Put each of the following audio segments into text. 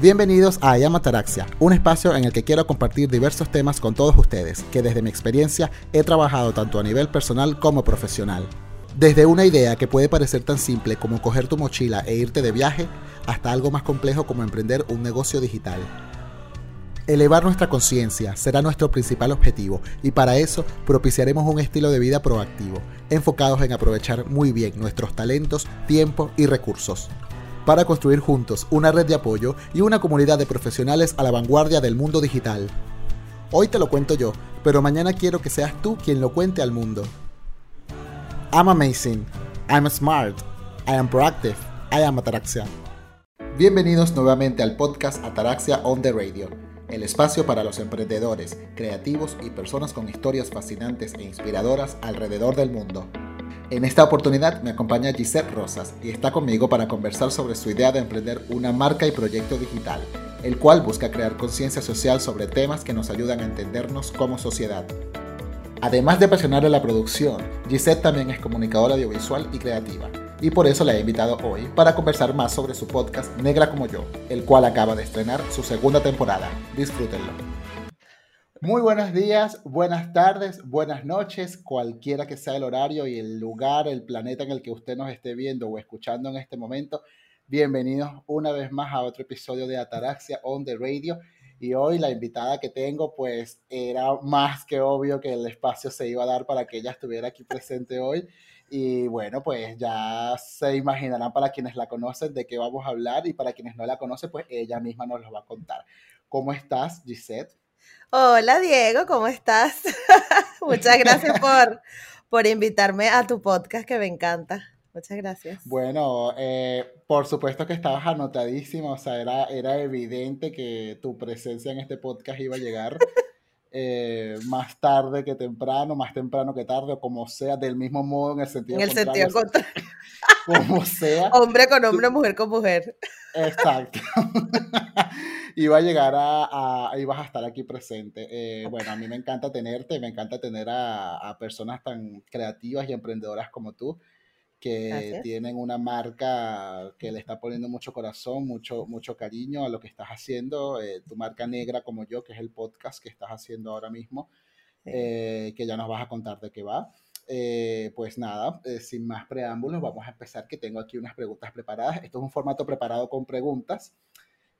Bienvenidos a Ayamataraxia, un espacio en el que quiero compartir diversos temas con todos ustedes, que desde mi experiencia he trabajado tanto a nivel personal como profesional. Desde una idea que puede parecer tan simple como coger tu mochila e irte de viaje, hasta algo más complejo como emprender un negocio digital. Elevar nuestra conciencia será nuestro principal objetivo y para eso propiciaremos un estilo de vida proactivo, enfocados en aprovechar muy bien nuestros talentos, tiempo y recursos, para construir juntos una red de apoyo y una comunidad de profesionales a la vanguardia del mundo digital. Hoy te lo cuento yo, pero mañana quiero que seas tú quien lo cuente al mundo. I'm amazing, I'm smart, I am proactive, I am Ataraxia. Bienvenidos nuevamente al podcast Ataraxia on the Radio el espacio para los emprendedores, creativos y personas con historias fascinantes e inspiradoras alrededor del mundo. En esta oportunidad me acompaña Gisette Rosas y está conmigo para conversar sobre su idea de emprender una marca y proyecto digital, el cual busca crear conciencia social sobre temas que nos ayudan a entendernos como sociedad. Además de apasionar la producción, Gisette también es comunicadora audiovisual y creativa y por eso la he invitado hoy para conversar más sobre su podcast Negra como yo, el cual acaba de estrenar su segunda temporada. Disfrútenlo. Muy buenos días, buenas tardes, buenas noches, cualquiera que sea el horario y el lugar, el planeta en el que usted nos esté viendo o escuchando en este momento. Bienvenidos una vez más a otro episodio de Ataraxia on the Radio. Y hoy la invitada que tengo, pues era más que obvio que el espacio se iba a dar para que ella estuviera aquí presente hoy. Y bueno, pues ya se imaginarán para quienes la conocen de qué vamos a hablar y para quienes no la conocen, pues ella misma nos lo va a contar. ¿Cómo estás, Gisette? Hola, Diego, ¿cómo estás? Muchas gracias por, por invitarme a tu podcast que me encanta. Muchas gracias. Bueno, eh, por supuesto que estabas anotadísima, o sea, era, era evidente que tu presencia en este podcast iba a llegar. Eh, más tarde que temprano, más temprano que tarde, o como sea, del mismo modo en el sentido En el sentido contrario. Como sea. Hombre con hombre, mujer con mujer. Exacto. Iba a llegar a, a, ibas a estar aquí presente. Eh, bueno, a mí me encanta tenerte, me encanta tener a, a personas tan creativas y emprendedoras como tú que tienen una marca que le está poniendo mucho corazón, mucho, mucho cariño a lo que estás haciendo, eh, tu marca negra como yo, que es el podcast que estás haciendo ahora mismo, eh, que ya nos vas a contar de qué va. Eh, pues nada, sin más preámbulos, vamos a empezar, que tengo aquí unas preguntas preparadas. Esto es un formato preparado con preguntas.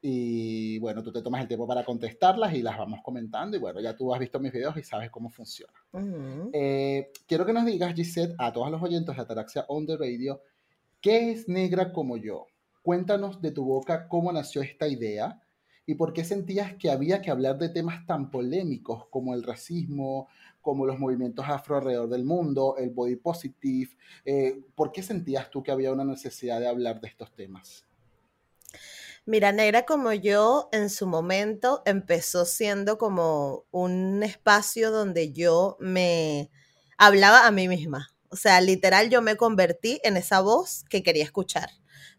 Y bueno, tú te tomas el tiempo para contestarlas y las vamos comentando. Y bueno, ya tú has visto mis videos y sabes cómo funciona. Eh, quiero que nos digas, Gisette, a todos los oyentes de Ataraxia On The Radio, ¿qué es negra como yo? Cuéntanos de tu boca cómo nació esta idea y por qué sentías que había que hablar de temas tan polémicos como el racismo, como los movimientos afro alrededor del mundo, el body positive. Eh, ¿Por qué sentías tú que había una necesidad de hablar de estos temas? Mira, Negra como yo en su momento empezó siendo como un espacio donde yo me hablaba a mí misma. O sea, literal yo me convertí en esa voz que quería escuchar.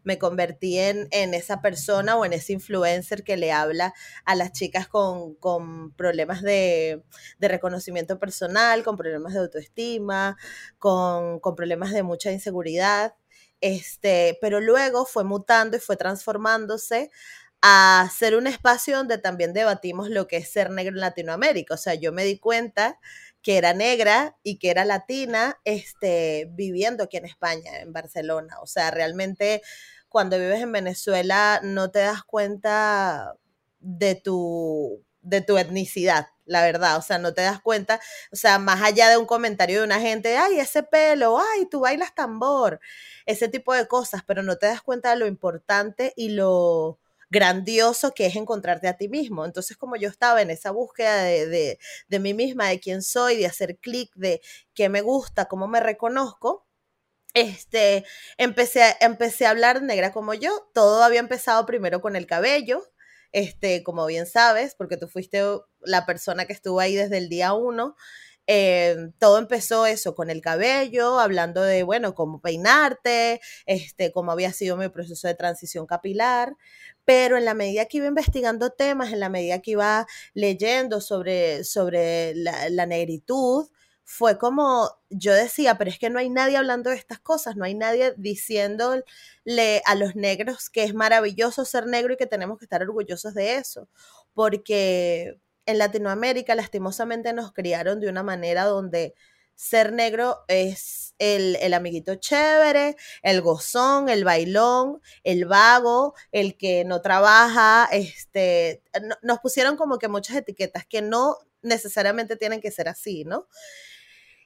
Me convertí en, en esa persona o en ese influencer que le habla a las chicas con, con problemas de, de, reconocimiento personal, con problemas de autoestima, con, con problemas de mucha inseguridad. Este, pero luego fue mutando y fue transformándose a ser un espacio donde también debatimos lo que es ser negro en Latinoamérica. O sea, yo me di cuenta que era negra y que era latina, este, viviendo aquí en España, en Barcelona. O sea, realmente cuando vives en Venezuela no te das cuenta de tu, de tu etnicidad la verdad, o sea, no te das cuenta, o sea, más allá de un comentario de una gente, ay, ese pelo, ay, tú bailas tambor, ese tipo de cosas, pero no te das cuenta de lo importante y lo grandioso que es encontrarte a ti mismo. Entonces, como yo estaba en esa búsqueda de, de, mí misma, de quién soy, de hacer clic, de qué me gusta, cómo me reconozco, este, empecé, empecé a hablar negra como yo. Todo había empezado primero con el cabello, este, como bien sabes, porque tú fuiste la persona que estuvo ahí desde el día uno. Eh, todo empezó eso con el cabello, hablando de, bueno, cómo peinarte, este, cómo había sido mi proceso de transición capilar, pero en la medida que iba investigando temas, en la medida que iba leyendo sobre, sobre la, la negritud, fue como, yo decía, pero es que no hay nadie hablando de estas cosas, no hay nadie diciéndole a los negros que es maravilloso ser negro y que tenemos que estar orgullosos de eso, porque en Latinoamérica lastimosamente nos criaron de una manera donde ser negro es el, el, amiguito chévere, el gozón, el bailón, el vago, el que no trabaja, este, nos pusieron como que muchas etiquetas que no necesariamente tienen que ser así, ¿no?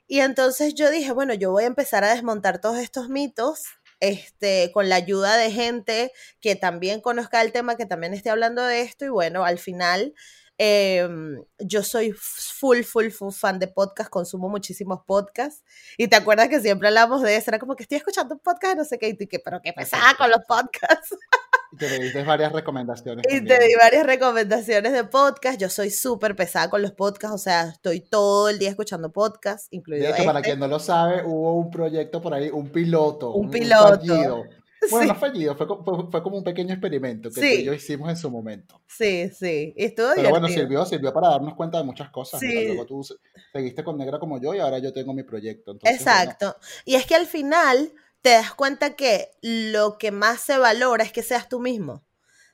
Y entonces yo dije, bueno, yo voy a empezar a desmontar todos estos mitos este, con la ayuda de gente que también conozca el tema, que también esté hablando de esto y bueno, al final Em, yo soy full, full, full fan de podcast, consumo muchísimos podcasts. Y te acuerdas que siempre hablamos de eso, era como que estoy escuchando un podcast, no sé qué, y tú, pero qué pesada con los podcasts. Y te diste varias recomendaciones. Y te di varias recomendaciones de podcast. Yo soy súper pesada con los podcasts, o sea, estoy todo el día escuchando podcasts, incluido. De para este. quien no lo sabe, hubo un proyecto por ahí, un piloto. Un, piloto. Bueno, no fallido, fue, fue, como un pequeño experimento que sí. hicimos en su momento. Sí, sí, estuvo Pero bueno, sirvió, sirvió para darnos cuenta de muchas cosas. Sí. Luego tú seguiste con Negra como yo y ahora yo tengo mi proyecto. Exacto. Y es que al final te das cuenta que lo que más se valora es que seas tú mismo,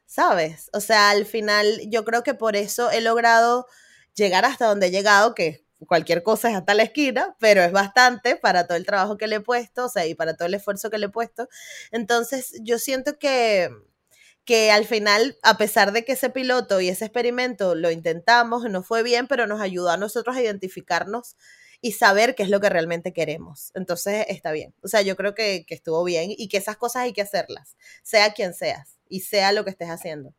¿sabes? O sea, al final yo creo que por eso he logrado llegar hasta donde he llegado, que cualquier cosa es hasta la esquina, pero es bastante para todo el trabajo que le he puesto, o sea, y para todo el esfuerzo que le he puesto. Entonces, yo siento que, que al final, a pesar de que ese piloto y ese experimento lo intentamos, no fue bien, pero nos ayudó a nosotros a identificarnos y saber qué es lo que realmente queremos. Entonces, está bien. O sea, yo creo que, que estuvo bien y que esas cosas hay que hacerlas, sea quien seas y sea lo que estés haciendo.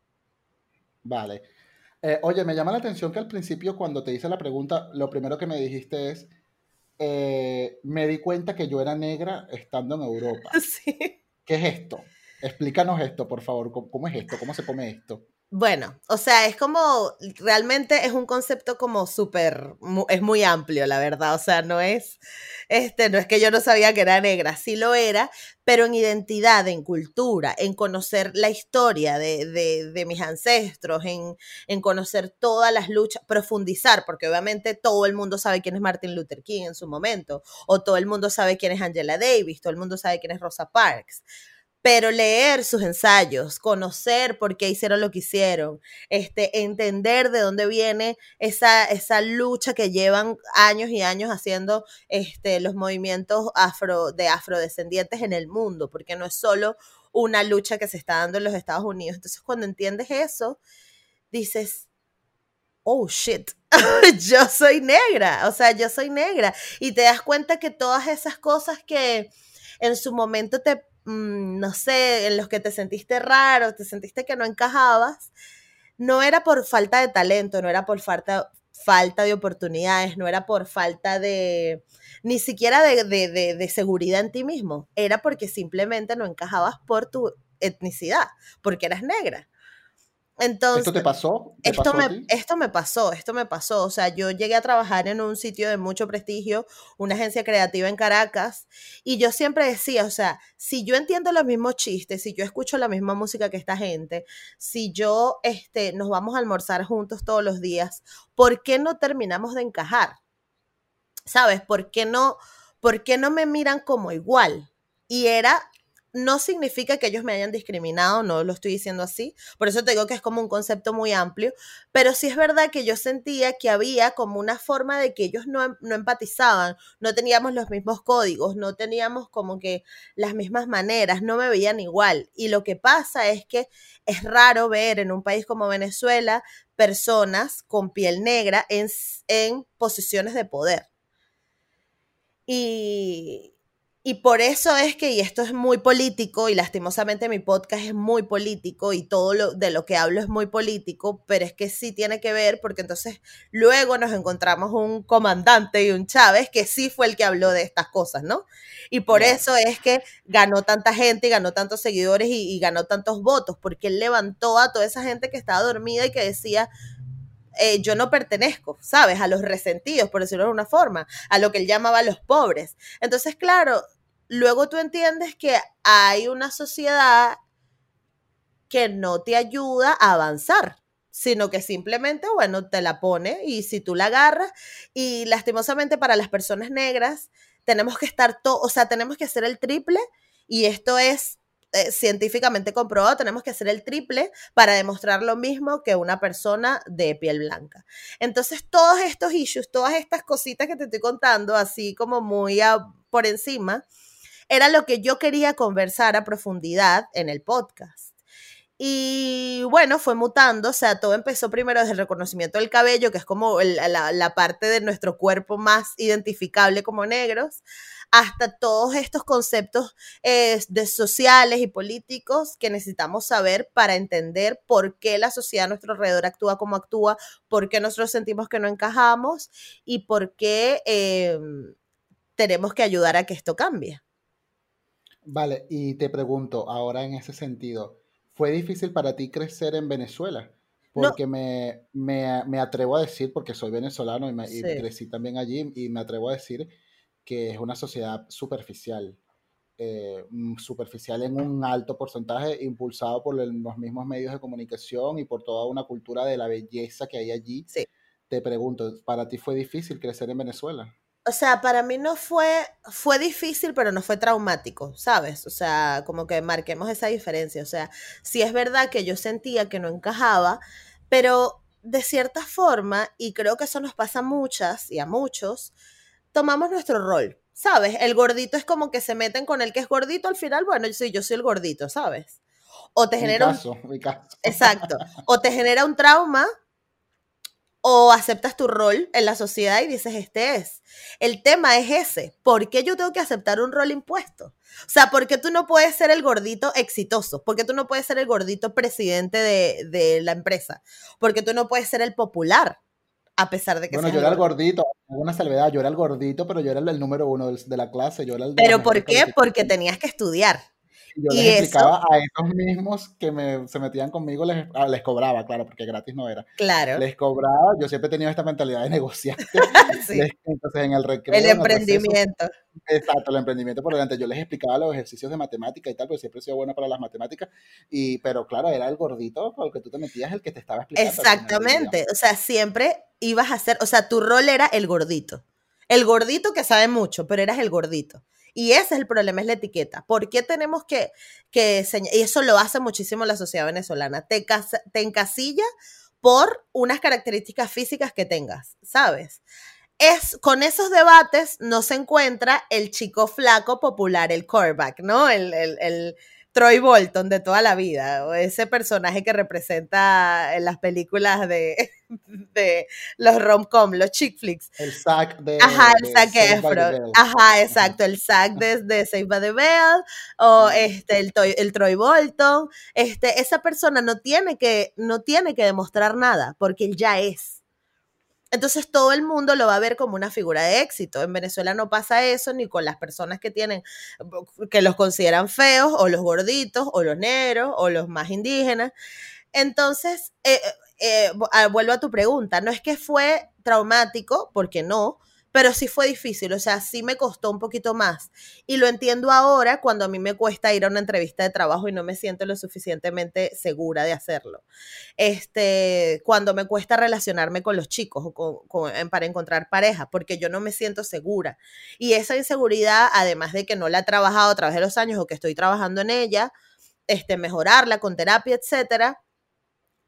Vale. Eh, oye, me llama la atención que al principio cuando te hice la pregunta, lo primero que me dijiste es, eh, me di cuenta que yo era negra estando en Europa. Sí. ¿Qué es esto? Explícanos esto, por favor. ¿Cómo, es esto? ¿Cómo se come esto? Bueno, o sea, es como, realmente es un concepto como súper, es muy amplio, la verdad, o sea, no es, este, no es que yo no sabía que era negra, sí lo era, pero en identidad, en cultura, en conocer la historia de, de, de mis ancestros, en, en, conocer todas las luchas, profundizar, porque obviamente todo el mundo sabe quién es Martin Luther King en su momento, o todo el mundo sabe quién es Angela Davis, todo el mundo sabe quién es Rosa Parks, pero leer sus ensayos, conocer por qué hicieron lo que hicieron, este, entender de dónde viene esa, esa lucha que llevan años y años haciendo este, los movimientos afro, de afrodescendientes en el mundo, porque no es solo una lucha que se está dando en los Estados Unidos. Entonces, cuando entiendes eso, dices, oh shit, yo soy negra, o sea, yo soy negra. Y te das cuenta que todas esas cosas que en su momento te Mm, no sé, en los que te sentiste raro, te sentiste que no encajabas, no era por falta de talento, no era por falta, falta de oportunidades, no era por falta de, ni siquiera de, de, de, seguridad en ti mismo, era porque simplemente no encajabas por tu etnicidad, porque eras negra. Entonces, ¿Esto te pasó? esto, me, esto me pasó, esto me pasó. O sea, yo llegué a trabajar en un sitio de mucho prestigio, una agencia creativa en Caracas, y yo siempre decía, o sea, si yo entiendo los mismos chistes, si yo escucho la misma música que esta gente, si yo, este, nos vamos a almorzar juntos todos los días, ¿por qué no terminamos de encajar? ¿Sabes? ¿Por qué no, por qué no me miran como igual? Y era no significa que ellos me hayan discriminado, no lo estoy diciendo así, por eso te digo que es como un concepto muy amplio, pero sí es verdad que yo sentía que había como una forma de que ellos no, no empatizaban, no teníamos los mismos códigos, no teníamos como que las mismas maneras, no me veían igual. Y lo que pasa es que es raro ver en un país como Venezuela personas con piel negra en, en posiciones de poder. Y, y por eso es que, y esto es muy político, y lastimosamente mi podcast es muy político, y todo lo de lo que hablo es muy político, pero es que sí tiene que ver, porque entonces luego nos encontramos un comandante y un Chávez que sí fue el que habló de estas cosas, ¿no? Y por eso es que ganó tanta gente y ganó tantos seguidores y, y ganó tantos votos, porque él levantó a toda esa gente que estaba dormida y que decía, eh, yo no pertenezco, ¿sabes? A los resentidos, por decirlo de una forma, a lo que él llamaba los pobres. Entonces, claro, luego tú entiendes que hay una sociedad que no te ayuda a avanzar, sino que simplemente, bueno, te la pone y si tú la agarras y lastimosamente para las personas negras tenemos que estar todo, o sea, tenemos que hacer el triple y esto es eh, científicamente comprobado, tenemos que hacer el triple para demostrar lo mismo que una persona de piel blanca. Entonces, todos estos issues, todas estas cositas que te estoy contando, así como muy por encima, era lo que yo quería conversar a profundidad en el podcast. Y bueno, fue mutando, o sea, todo empezó primero desde el reconocimiento del cabello, que es como la, parte de nuestro cuerpo más identificable como negros, hasta todos estos conceptos eh, de sociales y políticos que necesitamos saber para entender por qué la sociedad a nuestro alrededor actúa como actúa, por qué nosotros sentimos que no encajamos y por qué em, tenemos que ayudar a que esto cambie. Vale, y te pregunto ahora en ese sentido, ¿Fue difícil para ti crecer en Venezuela? Porque me, me, atrevo a decir, porque soy venezolano y, crecí también allí, y me atrevo a decir que es una sociedad superficial, eh, mm, superficial en un alto porcentaje, impulsado por los mismos medios de comunicación y por toda una cultura de la belleza que hay allí. Sí. Te pregunto, ¿para ti fue difícil crecer en Venezuela? O sea, para mí no fue, fue difícil, pero no fue traumático, ¿sabes? O sea, como que marquemos esa diferencia. O sea, sí es verdad que yo sentía que no encajaba, pero de cierta forma, y creo que eso nos pasa a muchas y a muchos, tomamos nuestro rol, ¿sabes? El gordito es como que se meten con el que es gordito, al final, bueno, sí, yo soy el gordito, ¿sabes? O te genera un... Exacto. O te genera un trauma o aceptas tu rol en la sociedad y dices, este es. El tema es ese. ¿Por qué yo tengo que aceptar un rol impuesto? O sea, ¿por qué tú no puedes ser el gordito exitoso? ¿Por qué tú no puedes ser el gordito presidente de, la empresa? ¿Por qué tú no puedes ser el popular? A pesar de que Bueno, yo era el gordito, alguna salvedad, yo era el gordito, pero yo era el número uno de la clase, yo era el ¿Pero por qué? Porque tenías que estudiar. Yo les explicaba a esos mismos que me, se metían conmigo, les, ah, les cobraba, claro, porque gratis no era. Claro. Les cobraba, yo siempre he tenido esta mentalidad de negociante. sí. entonces, en el recreo. El emprendimiento. exacto, el emprendimiento por delante. Yo les explicaba los ejercicios de matemática y tal, porque siempre he sido bueno para las matemáticas. Y, pero claro, era el gordito con el que tú te metías el que te estaba explicando. Exactamente. O sea, siempre ibas a ser, o sea, tu rol era el gordito. El gordito que sabe mucho, pero eras el gordito. Y ese es el problema, es la etiqueta. ¿Por qué tenemos que, que y eso lo hace muchísimo la sociedad venezolana, te, te encasilla por unas características físicas que tengas, ¿sabes? Es, con esos debates no se encuentra el chico flaco popular, el coreback, ¿no? el, el Troy Bolton de toda la vida, o ese personaje que representa en las películas de, de los rom-com, los chick flicks. El sac de. Ajá, el sac Efron. Ajá, exacto, el sac de, de Save by the Bell, o este, el, el Troy Bolton. Este, esa persona no tiene, que, no tiene que demostrar nada, porque él ya es. Entonces todo el mundo lo va a ver como una figura de éxito. En Venezuela no pasa eso ni con las personas que tienen, que los consideran feos, o los gorditos, o los negros, o los más indígenas. Entonces, eh, eh, eh, vuelvo a tu pregunta, no es que fue traumático, porque no, pero sí fue difícil, o sea, sí me costó un poquito más. Y lo entiendo ahora cuando a mí me cuesta ir a una entrevista de trabajo y no me siento lo suficientemente segura de hacerlo. Este, cuando me cuesta relacionarme con los chicos o para encontrar pareja, porque yo no me siento segura. Y esa inseguridad, además de que no la he trabajado a través de los años o que estoy trabajando en ella, este, mejorarla con terapia, etcétera,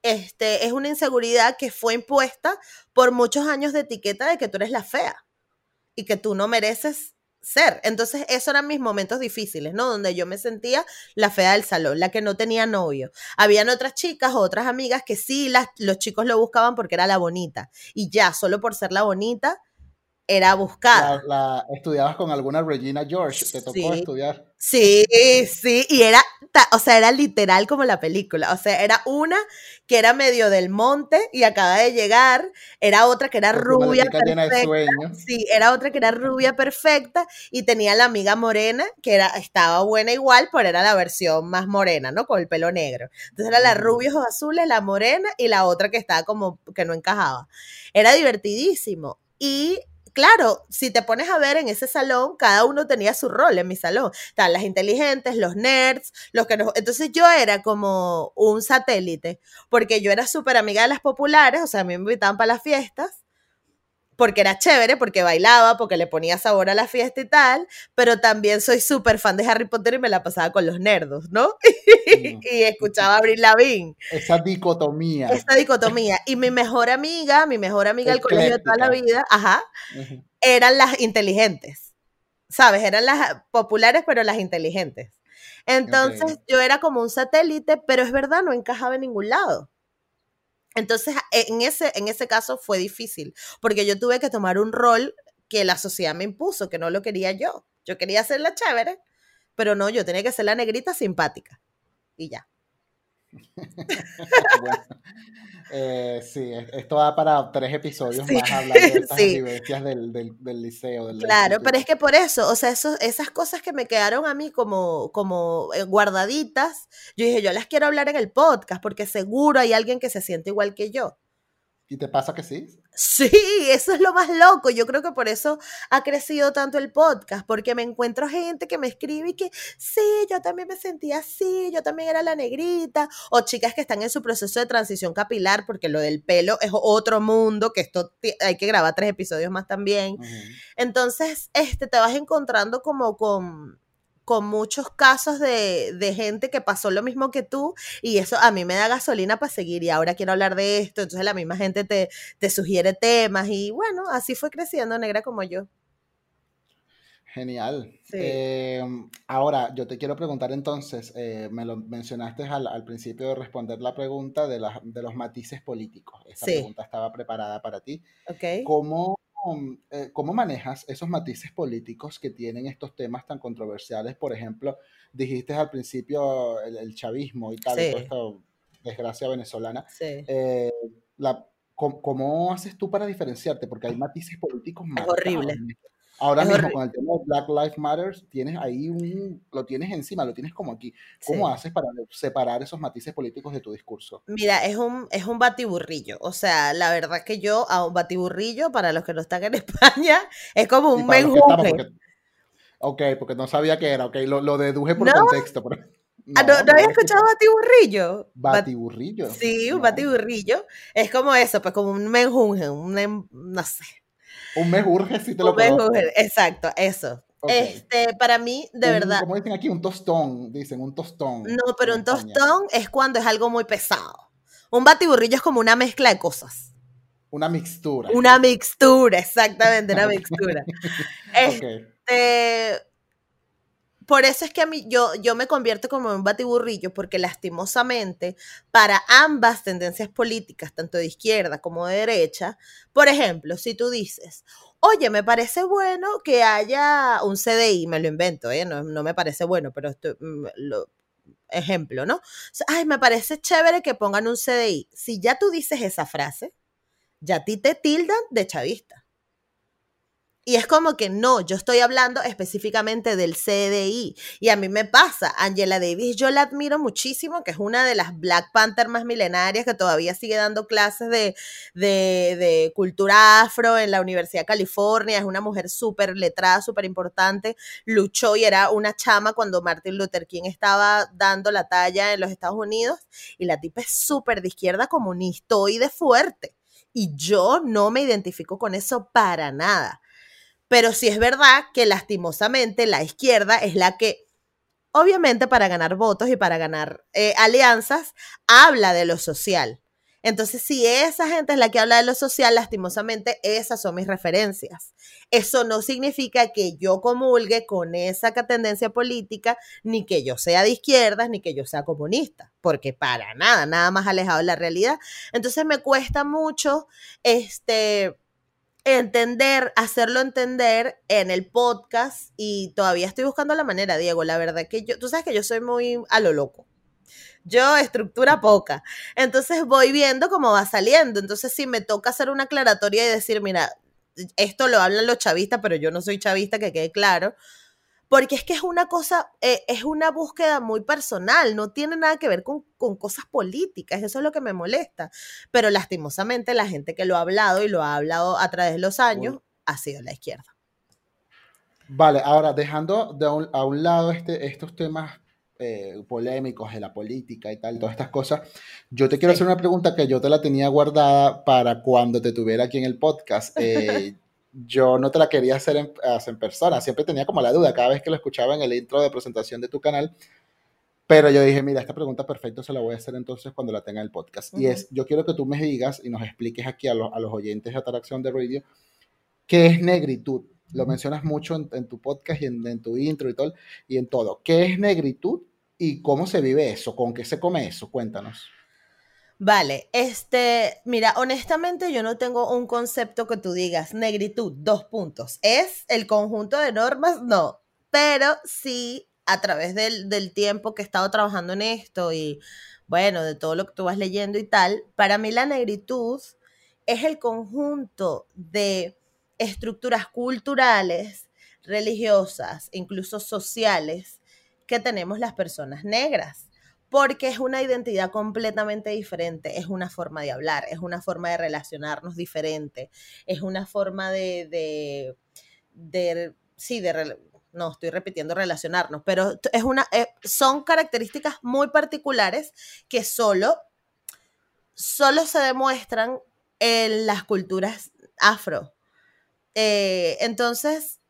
este, es una inseguridad que fue impuesta por muchos años de etiqueta de que tú eres la fea y que tú no mereces ser. Entonces, esos eran mis momentos difíciles, ¿no? Donde yo me sentía la fea del salón, la que no tenía novio. Habían otras chicas o otras amigas que sí, las, los chicos lo buscaban porque era la bonita. Y ya, solo por ser la bonita, era buscada. La, ¿Estudiabas con alguna Regina George? ¿Te tocó estudiar? Sí, sí, y era, o sea, era literal como la película. O sea, era una que era medio del monte y acaba de llegar, era otra que era rubia perfecta. Sí, era otra que era rubia perfecta y tenía la amiga morena que era, estaba buena igual, pero era la versión más morena, ¿no? Con el pelo negro. Entonces era la rubia ojos azules, la morena y la otra que estaba como que no encajaba. Era divertidísimo. Y claro, si te pones a ver en ese salón, cada uno tenía su rol en mi salón. Estaban las inteligentes, los nerds, los que nos... Entonces yo era como un satélite, porque yo era súper amiga de las populares, o sea, a mí me invitaban para las fiestas, porque era chévere, porque bailaba, porque le ponía sabor a la fiesta y tal, pero también soy súper fan de Harry Potter y me la pasaba con los nerdos, ¿no? Y escuchaba a Abril Lavigne. Esa dicotomía. Esa dicotomía. Y mi mejor amiga, mi mejor amiga del colegio de toda la vida, ajá, eran las inteligentes. ¿Sabes? Eran las populares, pero las inteligentes. Entonces yo era como un satélite, pero es verdad, no encajaba en ningún lado. Entonces, en ese, en ese caso fue difícil, porque yo tuve que tomar un rol que la sociedad me impuso, que no lo quería yo. Yo quería ser la chévere, pero no, yo tenía que ser la negrita simpática. Y ya. Eh, sí, esto da para tres episodios más hablando de estas vivencias del, del, liceo. claro, pero es que por eso, o sea, esas cosas que me quedaron a mí como, como eh, guardaditas, yo dije, yo las quiero hablar en el podcast porque seguro hay alguien que se siente igual que yo. ¿Y te pasa que sí? Sí, eso es lo más loco. Yo creo que por eso ha crecido tanto el podcast, porque me encuentro gente que me escribe y que sí, yo también me sentía así, yo también era la negrita, o chicas que están en su proceso de transición capilar, porque lo del pelo es otro mundo, que esto hay que grabar tres episodios más también. Entonces, este, te vas encontrando como con con muchos casos de, gente que pasó lo mismo que tú y eso a mí me da gasolina para seguir y ahora quiero hablar de esto, entonces la misma gente te, sugiere temas y bueno, así fue creciendo negra como yo. Genial. Em, ahora, yo te quiero preguntar entonces, eh, me lo mencionaste al, principio de responder la pregunta de, de los matices políticos. Esa pregunta estaba preparada para ti. Okay. ¿Cómo eh, ¿cómo manejas esos matices políticos que tienen estos temas tan controversiales? Por ejemplo, dijiste al principio el, chavismo y tal, toda esta desgracia venezolana. Eh, ¿cómo, haces tú para diferenciarte? Porque hay matices políticos más. Horrible. Ahora mismo con el tema de Black Lives Matter, tienes ahí un, lo tienes encima, lo tienes como aquí. ¿Cómo haces para separar esos matices políticos de tu discurso? Mira, es un, es un batiburrillo. O sea, la verdad que yo a un batiburrillo, para los que no están en España, es como un menjunje. Ok, porque no sabía qué era, ok, lo, lo deduje por contexto. Ah, no, ¿no, había escuchado batiburrillo? Batiburrillo. Sí, un batiburrillo. Es como eso, pues como un menjunje, un, em, no sé. Un mes urge si te lo Un exacto, eso. Este, para mí, de verdad. Como dicen aquí, un tostón, dicen, un tostón. No, pero un tostón es cuando es algo muy pesado. Un batiburrillo es como una mezcla de cosas. Una mixtura. Una mixtura, exactamente, una mixtura. este, por eso es que a mí yo, yo me convierto como un batiburrillo, porque lastimosamente para ambas tendencias políticas, tanto de izquierda como de derecha, por ejemplo, si tú dices, oye, me parece bueno que haya un CDI, me lo invento, ¿eh? no, no me parece bueno, pero esto, mm, lo, ejemplo, ¿no? Ay, me parece chévere que pongan un CDI. Si ya tú dices esa frase, ya a ti te tildan de chavista. Y es como que no, yo estoy hablando específicamente del CDI. Y a mí me pasa, Angela Davis, yo la admiro muchísimo, que es una de las Black Panther más milenarias que todavía sigue dando clases de, cultura afro en la Universidad de California. Es una mujer súper letrada, súper importante. Luchó y era una chama cuando Martin Luther King estaba dando la talla en los Estados Unidos. Y la tipa es súper de izquierda comunista y de fuerte. Y yo no me identifico con eso para nada. Pero sí es verdad que lastimosamente la izquierda es la que, obviamente para ganar votos y para ganar eh, alianzas, habla de lo social. Entonces, si esa gente es la que habla de lo social, lastimosamente esas son mis referencias. Eso no significa que yo comulgue con esa tendencia política, ni que yo sea de izquierdas, ni que yo sea comunista, porque para nada, nada más alejado de la realidad. Entonces, me cuesta mucho, este, entender, hacerlo entender en el podcast y todavía estoy buscando la manera, Diego, la verdad que yo, tú sabes que yo soy muy a lo loco. Yo estructura poca. Entonces voy viendo cómo va saliendo. Entonces si me toca hacer una aclaratoria y decir, mira, esto lo hablan los chavistas, pero yo no soy chavista, que quede claro porque es que es una cosa, eh, es una búsqueda muy personal, no tiene nada que ver con, cosas políticas, eso es lo que me molesta. Pero lastimosamente la gente que lo ha hablado y lo ha hablado a través de los años, ha sido la izquierda. Vale, ahora dejando a un lado este, estos temas eh, polémicos de la política y tal, todas estas cosas, yo te quiero hacer una pregunta que yo te la tenía guardada para cuando te tuviera aquí en el podcast. Eh, yo no te la quería hacer en, en, persona, siempre tenía como la duda cada vez que lo escuchaba en el intro de presentación de tu canal, pero yo dije, mira, esta pregunta perfecta se la voy a hacer entonces cuando la tenga en el podcast. Y es, yo quiero que tú me digas y nos expliques aquí a, a los oyentes de Atracción de Radio, ¿qué es negritud? Lo mencionas mucho en, tu podcast y en, tu intro y todo, y en todo. ¿Qué es negritud y cómo se vive eso? ¿Con qué se come eso? Cuéntanos. Vale, este, mira, honestamente yo no tengo un concepto que tú digas negritud, dos puntos. ¿Es el conjunto de normas? No, pero sí a través del, del tiempo que he estado trabajando en esto y bueno, de todo lo que tú vas leyendo y tal, para mí la negritud es el conjunto de estructuras culturales, religiosas, incluso sociales, que tenemos las personas negras, porque es una identidad completamente diferente, es una forma de hablar, es una forma de relacionarnos diferente, es una forma de, de, sí, de, no, estoy repitiendo relacionarnos, pero es una, eh, son características muy particulares que solo, solo se demuestran en las culturas afro. Eh, entonces,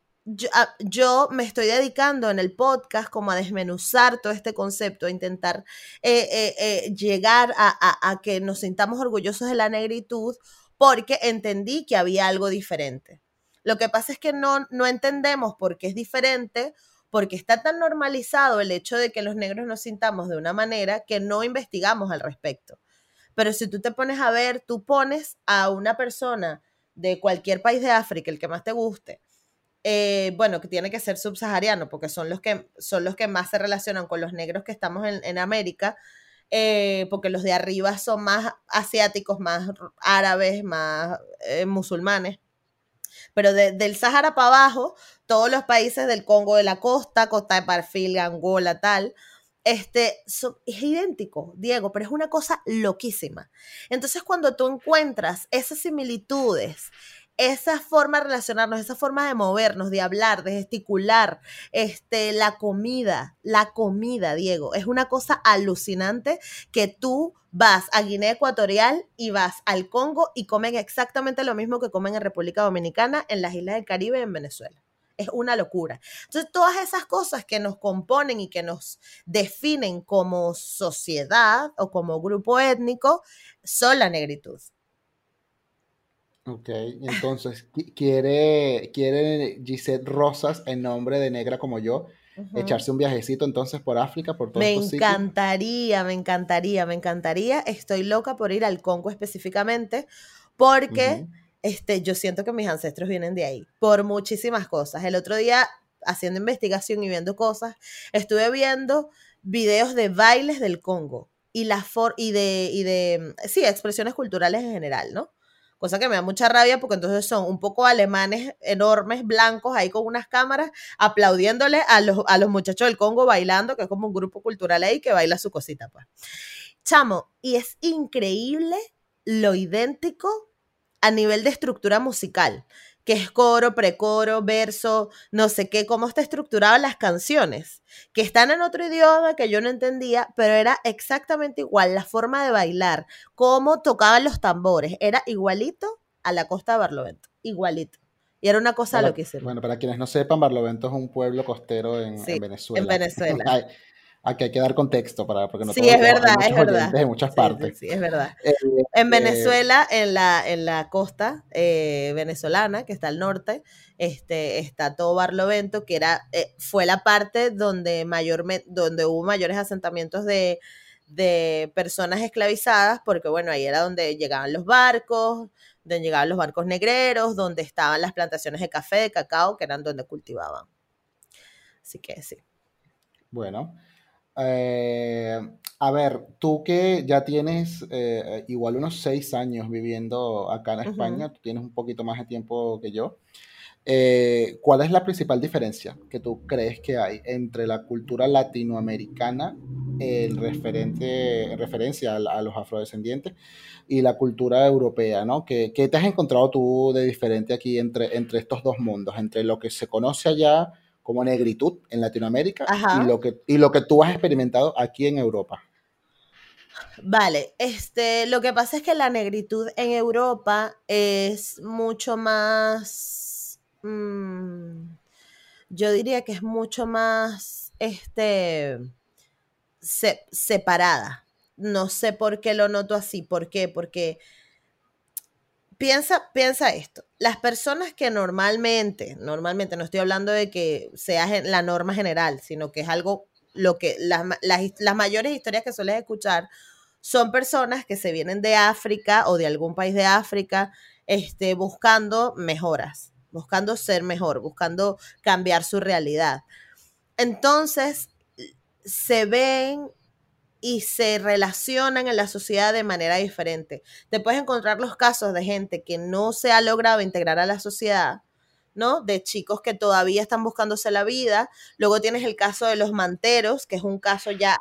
ah, yo, me estoy dedicando en el podcast como a desmenuzar todo este concepto, a intentar eh, eh, llegar a, que nos sintamos orgullosos de la negritud porque entendí que había algo diferente. Lo que pasa es que no, no entendemos por qué es diferente, porque está tan normalizado el hecho de que los negros nos sintamos de una manera que no investigamos al respecto. Pero si tú te pones a ver, tú pones a una persona de cualquier país de África, el que más te guste, eh, bueno, que tiene que ser subsahariano, porque son los que, son los que más se relacionan con los negros que estamos en, América, eh, porque los de arriba son más asiáticos, más árabes, más eh, musulmanes. Pero del Sahara para abajo, todos los países del Congo de la costa, Costa de Marfil, Angola, tal, este, es idéntico, Diego, pero es una cosa loquísima. Entonces, cuando tú encuentras esas similitudes, esa forma de relacionarnos, esa forma de movernos, de hablar, de gesticular, este, la comida, la comida, Diego, es una cosa alucinante que tú vas a Guinea Ecuatorial y vas al Congo y comen exactamente lo mismo que comen en República Dominicana, en las Islas del Caribe en Venezuela es una locura. Entonces, todas esas cosas que nos componen y que nos definen como sociedad o como grupo étnico son la negritud. Ok, entonces, ¿quiere, quiere Gisette Rosas, en nombre de negra como yo, echarse un viajecito entonces por África, por todo Me encantaría, me encantaría, me encantaría. Estoy loca por ir al Congo específicamente, porque este, yo siento que mis ancestros vienen de ahí, por muchísimas cosas. El otro día, haciendo investigación y viendo cosas, estuve viendo videos de bailes del Congo y, la for y, de, y de, sí, expresiones culturales en general, ¿no? Cosa que me da mucha rabia porque entonces son un poco alemanes enormes, blancos, ahí con unas cámaras, aplaudiéndole a los, a los muchachos del Congo bailando, que es como un grupo cultural ahí que baila su cosita, pues. Chamo, y es increíble lo idéntico a nivel de estructura musical, que es coro, precoro, verso, no sé qué, cómo está estructurado las canciones, que están en otro idioma que yo no entendía, pero era exactamente igual, la forma de bailar, cómo tocaban los tambores, era igualito a la costa de Barlovento, igualito. Y era una cosa lo que hicieron. Bueno, para quienes no sepan, Barlovento es un pueblo costero en, en Venezuela. En Venezuela. Aquí hay que dar contexto para porque no sí, es verdad, es verdad. De muchas partes. Sí, es verdad. Eh, en eh, Venezuela, en la, en la costa eh, venezolana, que está al norte, este, está todo Barlovento, que era, fue la parte donde, mayormente, donde hubo mayores asentamientos de, de personas esclavizadas, porque bueno, ahí era donde llegaban los barcos, donde llegaban los barcos negreros, donde estaban las plantaciones de café, de cacao, que eran donde cultivaban. Así que sí. Bueno, eh, a ver, tú que ya tienes eh, igual unos seis años viviendo acá en España, tú tienes un poquito más de tiempo que yo. Eh, ¿Cuál es la principal diferencia que tú crees que hay entre la cultura latinoamericana en, referente, referencia a, los afrodescendientes y la cultura europea? ¿no? ¿Qué, ¿Qué, te has encontrado tú de diferente aquí entre, entre estos dos mundos? Entre lo que se conoce allá como negritud en Latinoamérica y lo, que, y lo que tú has experimentado aquí en Europa. Vale, este, lo que pasa es que la negritud en Europa es mucho más, mm, yo diría que es mucho más, este, separada. No sé por qué lo noto así. ¿Por qué? Porque piensa, piensa esto. Las personas que normalmente, normalmente, no estoy hablando de que sea la norma general, sino que es algo, lo que las, las mayores historias que sueles escuchar son personas que se vienen de África o de algún país de África este, buscando mejoras, buscando ser mejor, buscando cambiar su realidad. Entonces, se ven y se relacionan en la sociedad de manera diferente. Te puedes encontrar los casos de gente que no se ha logrado integrar a la sociedad, ¿no? De chicos que todavía están buscándose la vida. Luego tienes el caso de los manteros, que es un caso ya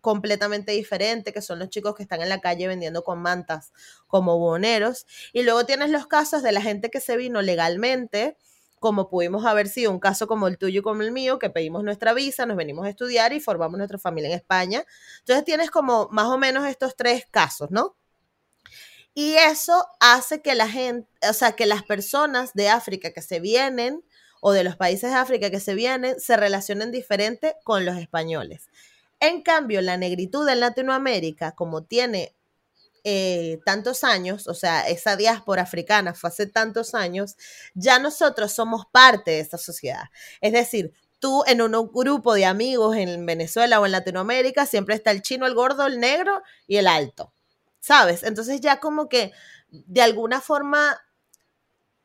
completamente diferente, que son los chicos que están en la calle vendiendo con mantas como boneros. Y luego tienes los casos de la gente que se vino legalmente, como pudimos haber sido un caso como el tuyo y como el mío, que pedimos nuestra visa, nos venimos a estudiar y formamos nuestra familia en España. Entonces tienes como más o menos estos tres casos, ¿no? Y eso hace que la gente, o sea, que las personas de África que se vienen o de los países de África que se vienen se relacionen diferente con los españoles. En cambio, la negritud en Latinoamérica, como tiene eh, tantos años, o sea, esa diáspora africana fue hace tantos años, ya nosotros somos parte de esta sociedad. Es decir, tú en un grupo de amigos en Venezuela o en Latinoamérica siempre está el chino, el gordo, el negro y el alto, ¿sabes? Entonces ya como que de alguna forma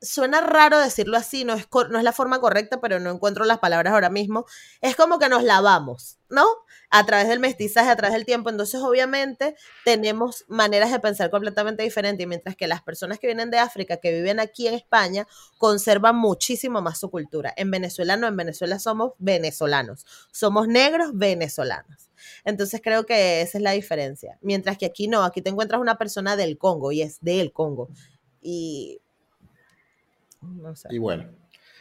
suena raro decirlo así, no es, no es la forma correcta, pero no encuentro las palabras ahora mismo. Es como que nos lavamos, ¿no? A través del mestizaje, a través del tiempo. Entonces, obviamente, tenemos maneras de pensar completamente diferentes, mientras que las personas que vienen de África, que viven aquí en España, conservan muchísimo más su cultura. En Venezuela no, en Venezuela somos venezolanos, somos negros venezolanos. Entonces creo que esa es la diferencia. Mientras que aquí no, aquí te encuentras una persona del Congo y es del Congo. Y y bueno.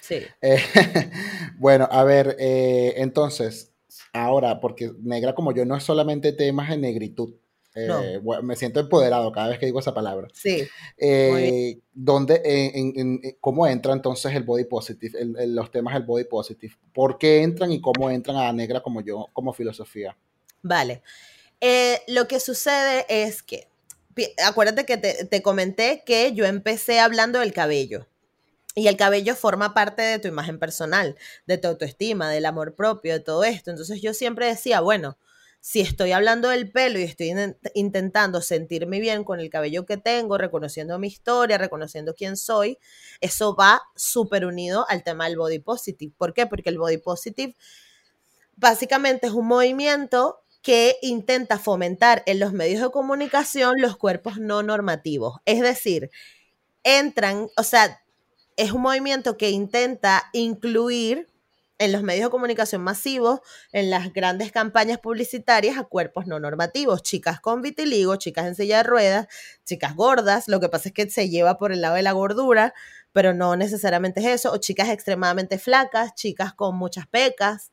Sí. Eh, bueno, a ver, eh, entonces, ahora, porque negra como yo no es solamente temas de negritud. Eh, me siento empoderado cada vez que digo esa palabra. Sí. ¿dónde, en, ¿Cómo entra entonces el body positive, los temas del body positive? ¿Por qué entran y cómo entran a negra como yo, como filosofía? Vale. lo que sucede es que, acuérdate que te, te comenté que yo empecé hablando del cabello. Y el cabello forma parte de tu imagen personal, de tu autoestima, del amor propio, de todo esto. Entonces yo siempre decía, bueno, si estoy hablando del pelo y estoy intentando sentirme bien con el cabello que tengo, reconociendo mi historia, reconociendo quién soy, eso va súper unido al tema del body positive. ¿Por qué? Porque el body positive básicamente es un movimiento que intenta fomentar en los medios de comunicación los cuerpos no normativos. Es decir, entran, o sea, es un movimiento que intenta incluir en los medios de comunicación masivos, en las grandes campañas publicitarias a cuerpos no normativos, chicas con vitiligo, chicas en silla de ruedas, chicas gordas, lo que pasa es que se lleva por el lado de la gordura, pero no necesariamente es eso, o chicas extremadamente flacas, chicas con muchas pecas.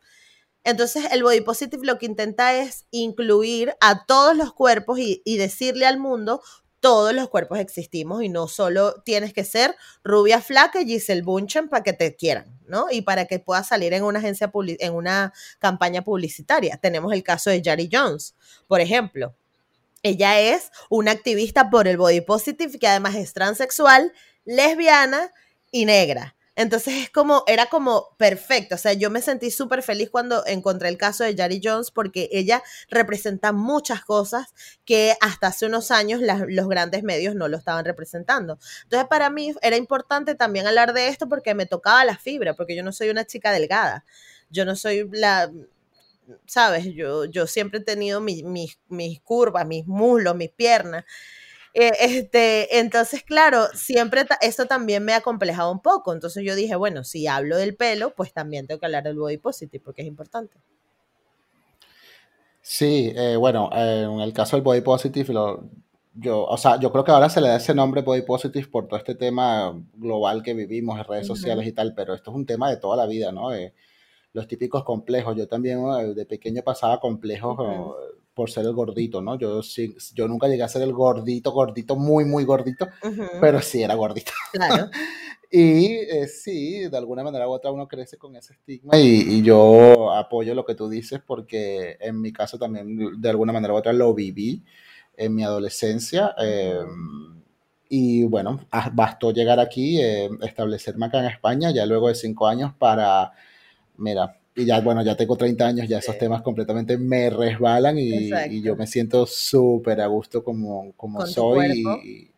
Entonces el body positive lo que intenta es incluir a todos los cuerpos y, y decirle al mundo, todos los cuerpos existimos y no solo tienes que ser rubia flaca y Giselle Bunchen para que te quieran, ¿no? Y para que puedas salir en una agencia en una campaña publicitaria. Tenemos el caso de Jari Jones, por ejemplo. Ella es una activista por el body positive que además es transexual, lesbiana y negra. Entonces es como, era como perfecto. O sea, yo me sentí súper feliz cuando encontré el caso de Jari Jones porque ella representa muchas cosas que hasta hace unos años los grandes medios no lo estaban representando. Entonces para mí era importante también hablar de esto porque me tocaba la fibra, porque yo no soy una chica delgada. Yo no soy la, ¿sabes? Yo, yo siempre he tenido mis, mis curvas, mis muslos, mis piernas. Eh, este, entonces, claro, siempre eso también me ha complejado un poco. Entonces yo dije, bueno, si hablo del pelo, pues también tengo que hablar del body positive porque es importante. Sí, eh, bueno, eh, en el caso del body positive, yo, o sea, yo creo que ahora se le da ese nombre body positive por todo este tema global que vivimos en redes sociales y tal, pero esto es un tema de toda la vida, ¿no? los típicos complejos. Yo también de pequeño pasaba complejos por ser el gordito, ¿no? Yo, sí, yo nunca llegué a ser el gordito, gordito, muy, muy gordito, pero sí era gordito. Claro. y eh, sí, de alguna manera u otra uno crece con ese estigma y, y, yo apoyo lo que tú dices porque en mi caso también de alguna manera u otra lo viví en mi adolescencia. Em, y bueno, ah, bastó llegar aquí, eh, establecerme acá en España, ya luego de cinco años para, mira, y ya, bueno, ya tengo 30 años, ya esos temas completamente me resbalan y, yo me siento súper a gusto como, como soy y,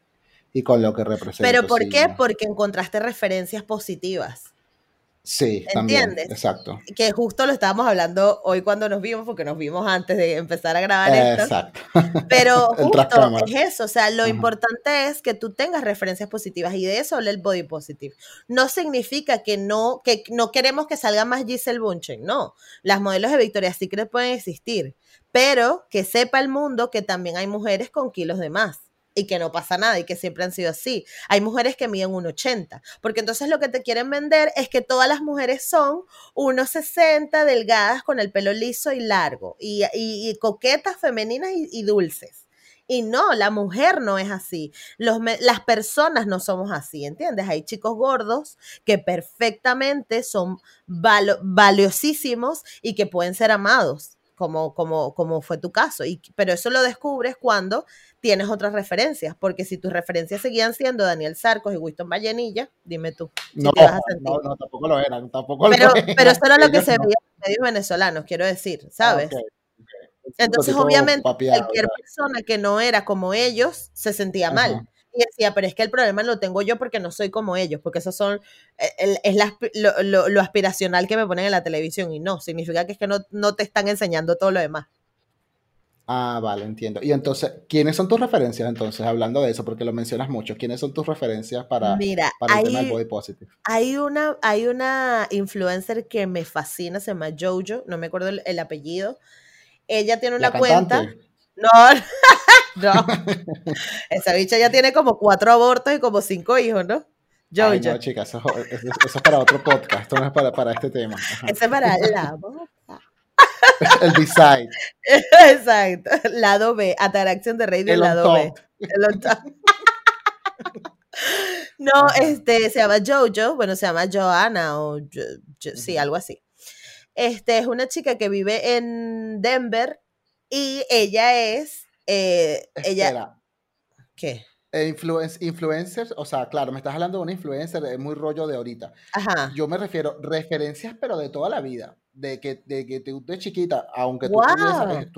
y, con lo que represento. ¿Pero por qué? Porque encontraste referencias positivas. Sí, ¿entiendes? exacto. Que justo lo estábamos hablando hoy cuando nos vimos, porque nos vimos antes de empezar a grabar esto. Exacto. Pero justo es eso, o sea, lo importante es que tú tengas referencias positivas y de eso habla el body positive. No significa que no, que no queremos que salga más Giselle Bunchen, no. Las modelos de Victoria's Secret pueden existir, pero que sepa el mundo que también hay mujeres con kilos de más y que no pasa nada y que siempre han sido así. Hay mujeres que miden 1,80, porque entonces lo que te quieren vender es que todas las mujeres son 1,60, delgadas, con el pelo liso y largo, y, coquetas, femeninas y, dulces. Y no, la mujer no es así. Los, las personas no somos así, ¿entiendes? Hay chicos gordos que perfectamente son valiosísimos y que pueden ser amados como, como, como fue tu caso. Y, pero eso lo descubres cuando tienes otras referencias, porque si tus referencias seguían siendo Daniel Sarcos y Winston Vallenilla, dime tú. no, no, no, tampoco lo eran, tampoco pero, lo eran. Pero eso era lo que se veía en los medios venezolanos, quiero decir, ¿sabes? Entonces, obviamente, cualquier persona que no era como ellos se sentía mal y decía, pero es que el problema lo tengo yo porque no soy como ellos, porque eso son, eh, es lo, aspiracional que me ponen en la televisión y no, significa que es que no, no te están enseñando todo lo demás. Ah, vale, entiendo. Y entonces, ¿quiénes son tus referencias entonces, hablando de eso, porque lo mencionas mucho? ¿Quiénes son tus referencias para, para el tema del body positive? Hay una, hay una influencer que me fascina, se llama Jojo, no me acuerdo el, apellido. Ella tiene una cuenta. No, no. Esa bicha ya tiene como cuatro abortos y como cinco hijos, ¿no? Yo, Ay, no, chicas, eso, es para otro podcast, esto no es para, para este tema. Eso es para la boca. El B-side. Exacto. Lado B, Atracción de Rey del lado B. El no, este, se llama Jojo, bueno, se llama Joanna o sí, algo así. Este es una chica que vive en Denver y ella es eh, ella. ¿Qué? Eh, influencers, o sea, claro, me estás hablando de una influencer, es muy rollo de ahorita. Ajá. Yo me refiero referencias, pero de toda la vida. De que, de que tú de chiquita, aunque tú tuvieses,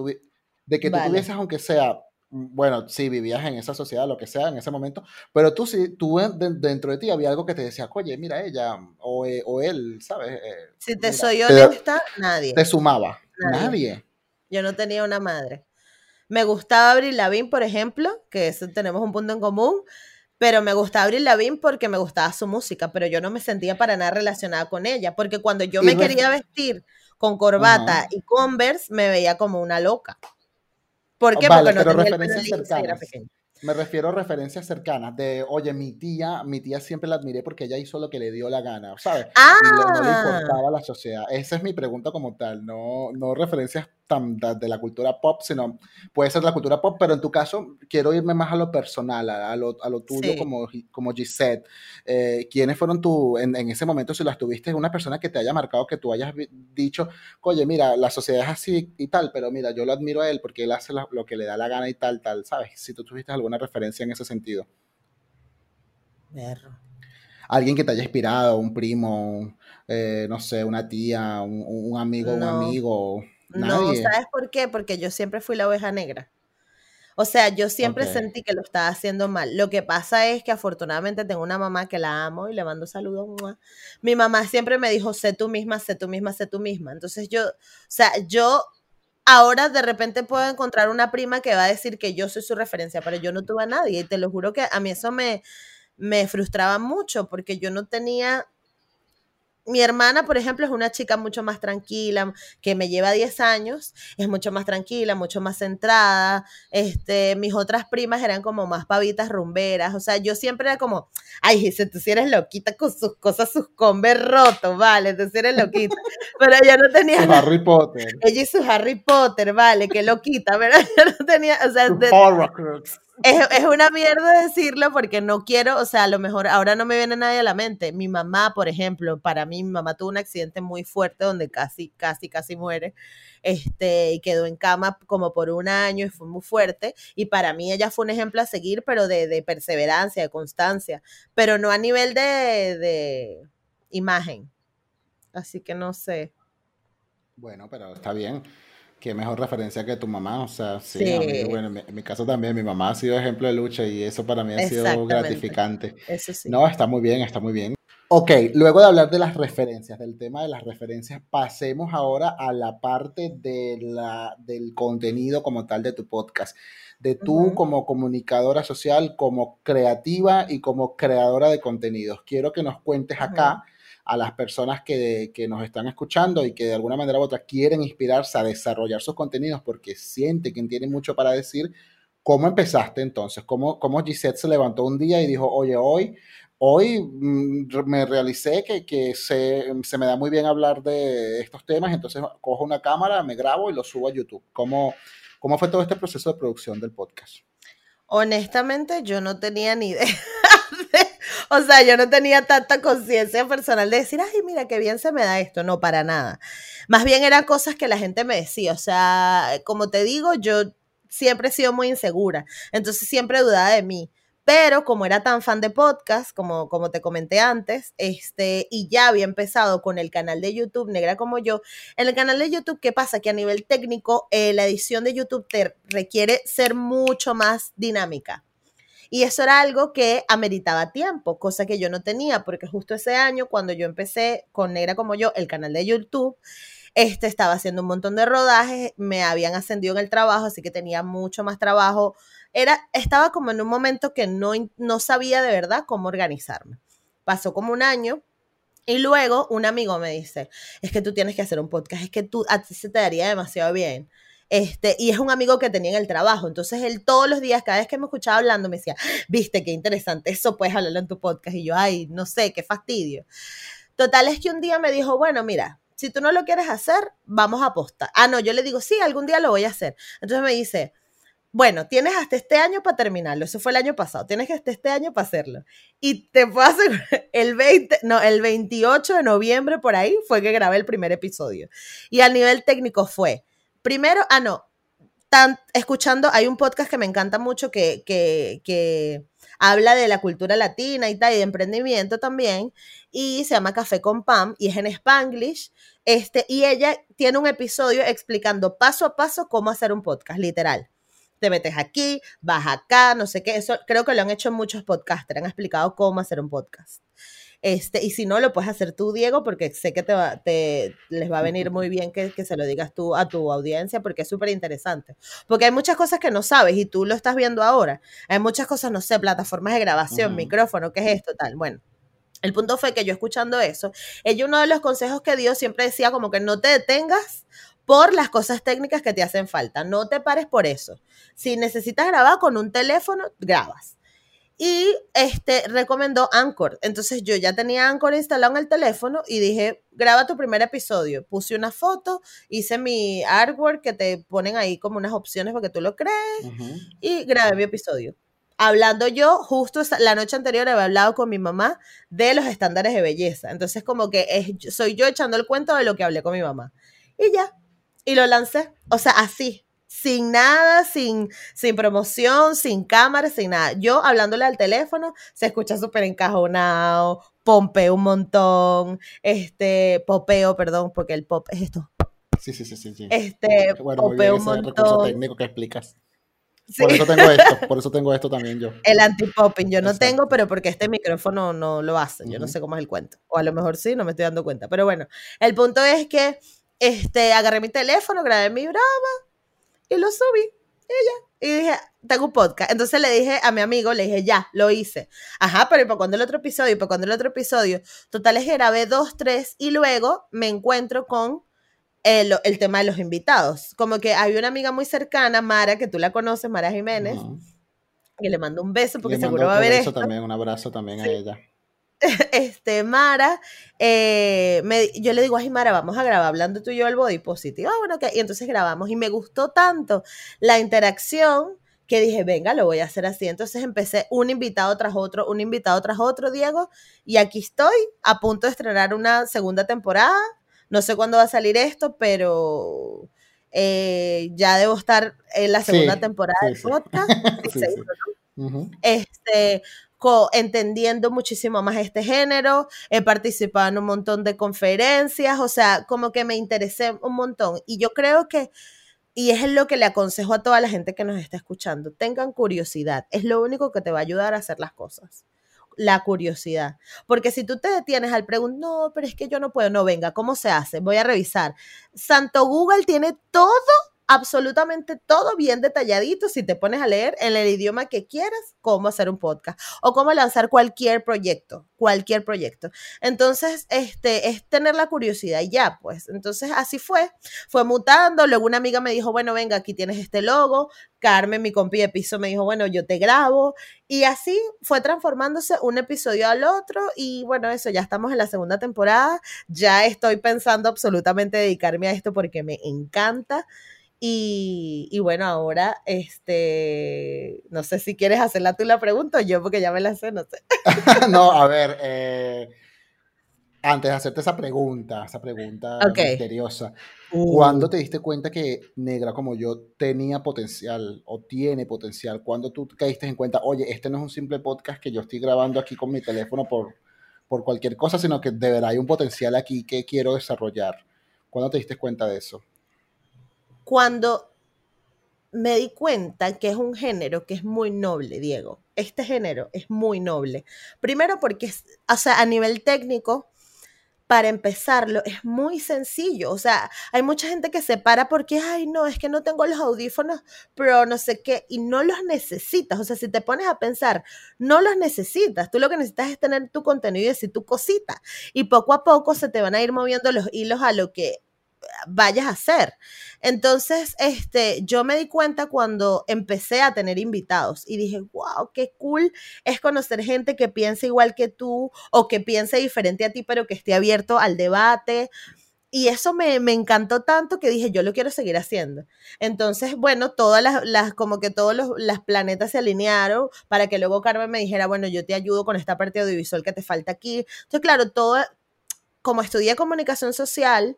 de que tú tuvieses, aunque sea, bueno, sí, vivías en esa sociedad, lo que sea, en ese momento, pero tú sí, tú dentro de ti había algo que te decía, oye, mira ella, o, eh, o él, ¿sabes? si te soy honesta, nadie. Te sumaba, nadie. Yo no tenía una madre. Me gustaba Abril Lavín, por ejemplo, que tenemos un punto en común, pero me gustaba Abril Lavín porque me gustaba su música, pero yo no me sentía para nada relacionada con ella, porque cuando yo me quería vestir con corbata y Converse, me veía como una loca. ¿Por qué? porque no tenía el era. Me refiero a referencias cercanas de, oye, mi tía, mi tía siempre la admiré porque ella hizo lo que le dio la gana, ¿sabes? Ah. no le importaba la sociedad. Esa es mi pregunta como tal, no, no referencias tan de la cultura pop, sino puede ser la cultura pop, pero en tu caso quiero irme más a lo personal, a, lo, a lo, tuyo como, como Gisette. Eh, ¿Quiénes fueron tú en, en, ese momento, si las tuviste, una persona que te haya marcado, que tú hayas dicho, oye, mira, la sociedad es así y tal, pero mira, yo lo admiro a él porque él hace lo, que le da la gana y tal, tal, ¿sabes? Si tú tuviste alguna referencia en ese sentido. Alguien que te haya inspirado, un primo, eh, no sé, una tía, un, amigo, un amigo. No, ¿sabes por qué? Porque yo siempre fui la oveja negra. O sea, yo siempre sentí que lo estaba haciendo mal. Lo que pasa es que afortunadamente tengo una mamá que la amo y le mando saludos. Mi mamá siempre me dijo, sé tú misma, sé tú misma, sé tú misma. Entonces yo, o sea, yo ahora de repente puedo encontrar una prima que va a decir que yo soy su referencia, pero yo no tuve a nadie y te lo juro que a mí eso me, me frustraba mucho porque yo no tenía mi hermana, por ejemplo, es una chica mucho más tranquila, que me lleva 10 años, es mucho más tranquila, mucho más centrada. Este, mis otras primas eran como más pavitas rumberas. O sea, yo siempre era como, ay, dice, tú si eres loquita con sus cosas, sus combes rotos, vale, tú si eres loquita. Pero yo no tenía. Su Harry Potter. Ella y su Harry Potter, vale, qué loquita, pero yo no tenía, o sea, de, es, es, una mierda decirlo porque no quiero, o sea, a lo mejor ahora no me viene nadie a la mente. Mi mamá, por ejemplo, para mí, mi mamá tuvo un accidente muy fuerte donde casi, casi, casi muere. Este, y quedó en cama como por un año y fue muy fuerte. Y para mí ella fue un ejemplo a seguir, pero de, de perseverancia, de constancia, pero no a nivel de, de imagen. Así que no sé. Bueno, pero está bien qué mejor referencia que tu mamá. O sea, sí, bueno, en mi, caso también, mi mamá ha sido ejemplo de lucha y eso para mí ha sido gratificante. Eso sí. No, está muy bien, está muy bien. Ok, luego de hablar de las referencias, del tema de las referencias, pasemos ahora a la parte de la, del contenido como tal de tu podcast. De tú como comunicadora social, como creativa y como creadora de contenidos. Quiero que nos cuentes acá a las personas que, nos están escuchando y que de alguna manera u otra quieren inspirarse a desarrollar sus contenidos porque siente que tienen mucho para decir, ¿cómo empezaste entonces? ¿Cómo, cómo Gisette se levantó un día y dijo, oye, hoy, hoy mm, me realicé que, que se, se, me da muy bien hablar de estos temas, entonces cojo una cámara, me grabo y lo subo a YouTube? ¿Cómo, cómo fue todo este proceso de producción del podcast? Honestamente, yo no tenía ni idea o sea, yo no tenía tanta conciencia personal de decir, ay, mira, qué bien se me da esto. No, para nada. Más bien eran cosas que la gente me decía. O sea, como te digo, yo siempre he sido muy insegura. Entonces siempre dudaba de mí. Pero como era tan fan de podcast, como, como te comenté antes, este, y ya había empezado con el canal de YouTube, Negra como yo, en el canal de YouTube, ¿qué pasa? Que a nivel técnico, eh, la edición de YouTube te requiere ser mucho más dinámica. Y eso era algo que ameritaba tiempo, cosa que yo no tenía, porque justo ese año, cuando yo empecé con Negra como yo, el canal de YouTube, este estaba haciendo un montón de rodajes, me habían ascendido en el trabajo, así que tenía mucho más trabajo. Era, estaba como en un momento que no, no sabía de verdad cómo organizarme. Pasó como un año y luego un amigo me dice, es que tú tienes que hacer un podcast, es que tú, a ti se te daría demasiado bien. Este, y es un amigo que tenía en el trabajo. Entonces él todos los días, cada vez que me escuchaba hablando, me decía, viste, qué interesante, eso puedes hablarlo en tu podcast. Y yo, ay, no sé, qué fastidio. Total es que un día me dijo, bueno, mira, si tú no lo quieres hacer, vamos a apostar. Ah, no, yo le digo, sí, algún día lo voy a hacer. Entonces me dice, bueno, tienes hasta este año para terminarlo. Eso fue el año pasado. Tienes hasta este año para hacerlo. Y te puedo hacer el 20, no, el 28 de noviembre por ahí fue que grabé el primer episodio. Y al nivel técnico fue, Primero, ah, no, tan, escuchando, hay un podcast que me encanta mucho que, que, que habla de la cultura latina y tal, y de emprendimiento también, y se llama Café con Pam, y es en Spanglish, este, y ella tiene un episodio explicando paso a paso cómo hacer un podcast, literal. Te metes aquí, vas acá, no sé qué, eso creo que lo han hecho muchos podcasters, han explicado cómo hacer un podcast. Este, y si no, lo puedes hacer tú, Diego, porque sé que te, va, te les va a venir muy bien que, que se lo digas tú a tu audiencia, porque es súper interesante. Porque hay muchas cosas que no sabes y tú lo estás viendo ahora. Hay muchas cosas, no sé, plataformas de grabación, micrófono, ¿qué es esto? Tal. Bueno, el punto fue que yo escuchando eso, ella uno de los consejos que dio siempre decía como que no te detengas por las cosas técnicas que te hacen falta. No te pares por eso. Si necesitas grabar con un teléfono, grabas y este recomendó Anchor. Entonces yo ya tenía Anchor instalado en el teléfono y dije, graba tu primer episodio. Puse una foto, hice mi artwork que te ponen ahí como unas opciones para que tú lo crees y grabé mi episodio. Hablando yo, justo la noche anterior había hablado con mi mamá de los estándares de belleza. Entonces como que es, soy yo echando el cuento de lo que hablé con mi mamá. Y ya. Y lo lancé. O sea, así, sin nada, sin, sin promoción, sin cámara, sin nada. Yo hablándole al teléfono, se escucha súper encajonado, pompeo un montón, este, popeo, perdón, porque el pop es esto. Sí, sí, sí, sí. Este, popeo un montón. técnico que explicas. Por eso tengo esto, por eso tengo esto también yo. El anti-popping yo no tengo, pero porque este micrófono no lo hace, yo no sé cómo es el cuento. O a lo mejor sí, no me estoy dando cuenta. Pero bueno, el punto es que este, agarré mi teléfono, grabé mi broma y lo subí. Y ya. Y dije, tengo un podcast. Entonces le dije a mi amigo, le dije, ya, lo hice. Ajá, pero ¿y para cuándo el otro episodio? ¿Y para cuándo el otro episodio? Total es grabé dos, tres y luego me encuentro con el, el, tema de los invitados. Como que hay una amiga muy cercana, Mara, que tú la conoces, Mara Jiménez, que le mando un beso porque seguro va a ver esto. También, un abrazo también a ella. Este, Mara, eh, me, yo le digo, ay, Mara, vamos a grabar hablando tú y yo el body positive. Ah, bueno, y entonces grabamos y me gustó tanto la interacción que dije, venga, lo voy a hacer así. Entonces empecé un invitado tras otro, un invitado tras otro, Diego, y aquí estoy a punto de estrenar una segunda temporada. No sé cuándo va a salir esto, pero eh, ya debo estar en la segunda temporada del podcast. Este, entendiendo muchísimo más este género, he participado en un montón de conferencias, o sea, como que me interesé un montón. Y yo creo que, y es lo que le aconsejo a toda la gente que nos está escuchando, tengan curiosidad, es lo único que te va a ayudar a hacer las cosas. La curiosidad. Porque si tú te detienes al preguntar, no, pero es que yo no puedo, no, venga, ¿cómo se hace? Voy a revisar. Santo Google tiene todo absolutamente todo bien detalladito si te pones a leer en el idioma que quieras cómo hacer un podcast o cómo lanzar cualquier proyecto, cualquier proyecto. Entonces, este es tener la curiosidad y ya, pues. Entonces, así fue, fue mutando, luego una amiga me dijo, "Bueno, venga, aquí tienes este logo." Carmen, mi compi de piso, me dijo, "Bueno, yo te grabo." Y así fue transformándose un episodio al otro y bueno, eso ya estamos en la segunda temporada, ya estoy pensando absolutamente dedicarme a esto porque me encanta. Y, bueno, ahora, este, no sé si quieres hacerla tú la pregunta o yo, porque ya me la sé, no sé. no, a ver, eh, antes de hacerte esa pregunta, esa pregunta misteriosa, uh. ¿cuándo te diste cuenta que Negra como yo tenía potencial o tiene potencial? ¿Cuándo tú caíste en cuenta, oye, este no es un simple podcast que yo estoy grabando aquí con mi teléfono por, por cualquier cosa, sino que de verdad hay un potencial aquí que quiero desarrollar? ¿Cuándo te diste cuenta de eso? Cuando me di cuenta que es un género que es muy noble, Diego. Este género es muy noble. Primero porque, o sea, a nivel técnico, para empezarlo, es muy sencillo. O sea, hay mucha gente que se para porque, ay, no, es que no tengo los audífonos, pero no sé qué, y no los necesitas. O sea, si te pones a pensar, no los necesitas. Tú lo que necesitas es tener tu contenido y decir tu cosita. Y poco a poco se te van a ir moviendo los hilos a lo que vayas a hacer. Entonces, este, yo me di cuenta cuando empecé a tener invitados y dije, wow, qué cool es conocer gente que piensa igual que tú o que piense diferente a ti, pero que esté abierto al debate. Y eso me, encantó tanto que dije, yo lo quiero seguir haciendo. Entonces, bueno, todas las, como que todos los las planetas se alinearon para que luego Carmen me dijera, bueno, yo te ayudo con esta parte audiovisual que te falta aquí. Entonces, claro, todo, como estudié comunicación social,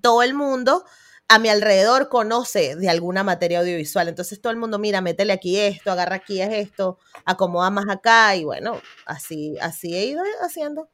todo el mundo a mi alrededor conoce de alguna materia audiovisual. Entonces todo el mundo, mira, métele aquí esto, agarra aquí es esto, acomoda más acá y bueno, así, así he ido haciendo.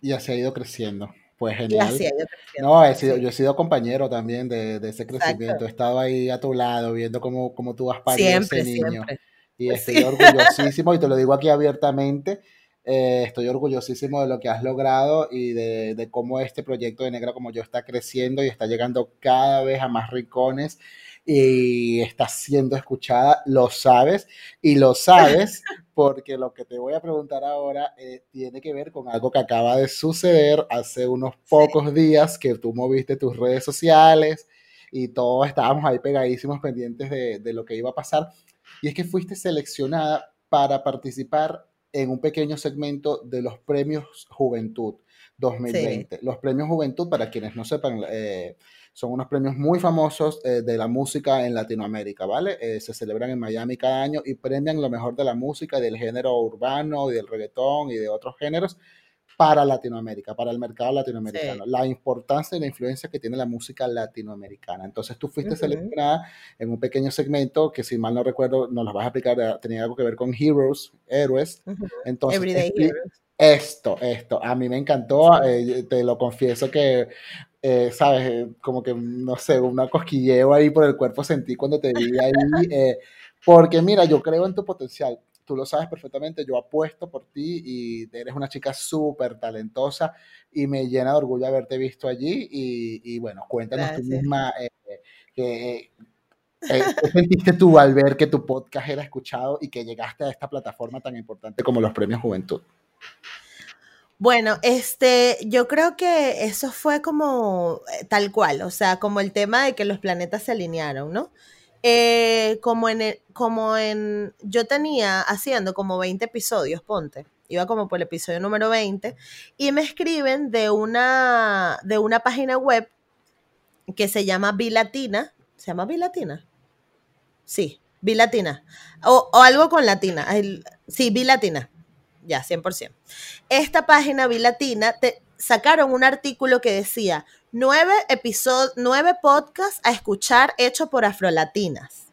Y así ha ido creciendo. Pues genial. Y así ha ido creciendo. No, he sido, yo he sido compañero también de, ese crecimiento. He estado ahí a tu lado viendo cómo, cómo tú vas pariendo ese niño. Siempre. Y estoy orgullosísimo y te lo digo aquí abiertamente eh, estoy orgullosísimo de lo que has logrado y de, cómo este proyecto de Negra como yo está creciendo y está llegando cada vez a más rincones y está siendo escuchada, lo sabes y lo sabes porque lo que te voy a preguntar ahora eh, tiene que ver con algo que acaba de suceder hace unos pocos días que tú moviste tus redes sociales y todos estábamos ahí pegadísimos pendientes de, de lo que iba a pasar. Y es que fuiste seleccionada para participar en un pequeño segmento de los premios Juventud 2020. Los premios Juventud, para quienes no sepan, eh, son unos premios muy famosos eh, de la música en Latinoamérica, ¿vale? Eh, se celebran en Miami cada año y premian lo mejor de la música, del género urbano, y del reggaetón y de otros géneros para Latinoamérica, para el mercado latinoamericano, la importancia y la influencia que tiene la música latinoamericana. Entonces tú fuiste seleccionada en un pequeño segmento que si mal no recuerdo, nos lo vas a explicar, eh, tenía algo que ver con Heroes, héroes. Entonces, esto, esto, a mí me encantó, eh, te lo confieso que, eh, sabes, como que, no sé, una cosquilleo ahí por el cuerpo sentí cuando te vi ahí, porque mira, yo creo en tu potencial tú lo sabes perfectamente, yo apuesto por ti y eres una chica súper talentosa y me llena de orgullo haberte visto allí y, bueno, cuéntanos tú misma eh, eh, ¿Qué sentiste tú al ver que tu podcast era escuchado y que llegaste a esta plataforma tan importante como los Premios Juventud? Bueno, este, yo creo que eso fue como eh, tal cual, o sea, como el tema de que los planetas se alinearon, ¿no? Eh, como en, el, como en, yo tenía haciendo como 20 episodios, ponte, iba como por el episodio número 20, y me escriben de una, de una página web que se llama Bilatina, ¿se llama Bilatina? Sí, Bilatina, o, o algo con latina, sí, Bilatina, ya, 100%. Esta página bilatina te sacaron un artículo que decía nueve episodios, nueve podcasts a escuchar hecho por afrolatinas.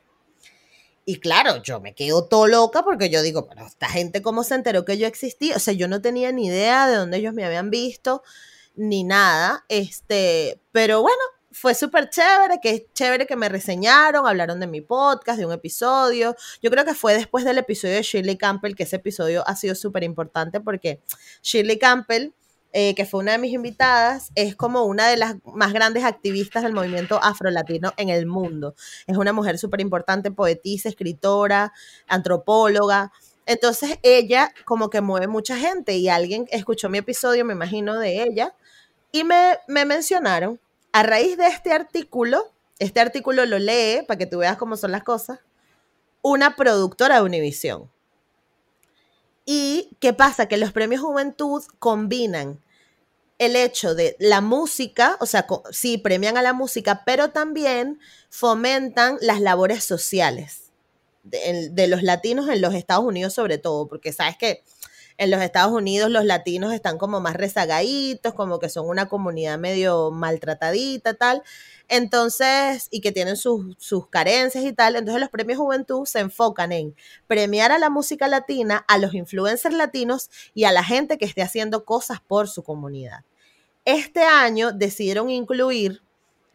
Y claro, yo me quedo todo loca porque yo digo, pero esta gente cómo se enteró que yo existía. O sea, yo no tenía ni idea de dónde ellos me habían visto, ni nada. Este, pero bueno, fue súper chévere, que es chévere que me reseñaron, hablaron de mi podcast, de un episodio. Yo creo que fue después del episodio de Shirley Campbell, que ese episodio ha sido súper importante porque Shirley Campbell, eh, que fue una de mis invitadas, es como una de las más grandes activistas del movimiento afrolatino en el mundo. Es una mujer súper importante, poetisa, escritora, antropóloga. Entonces ella como que mueve mucha gente y alguien escuchó mi episodio, me imagino, de ella, y me, me mencionaron a raíz de este artículo, este artículo lo lee, para que tú veas cómo son las cosas, una productora de Univisión. ¿Y qué pasa? Que los premios Juventud combinan el hecho de la música, o sea, sí, premian a la música, pero también fomentan las labores sociales de, de, los latinos en los Estados Unidos sobre todo, porque sabes que en los Estados Unidos los latinos están como más rezagaditos, como que son una comunidad medio maltratadita, tal. Entonces, y que tienen sus, sus carencias y tal. Entonces, los premios Juventud se enfocan en premiar a la música latina, a los influencers latinos y a la gente que esté haciendo cosas por su comunidad. Este año decidieron incluir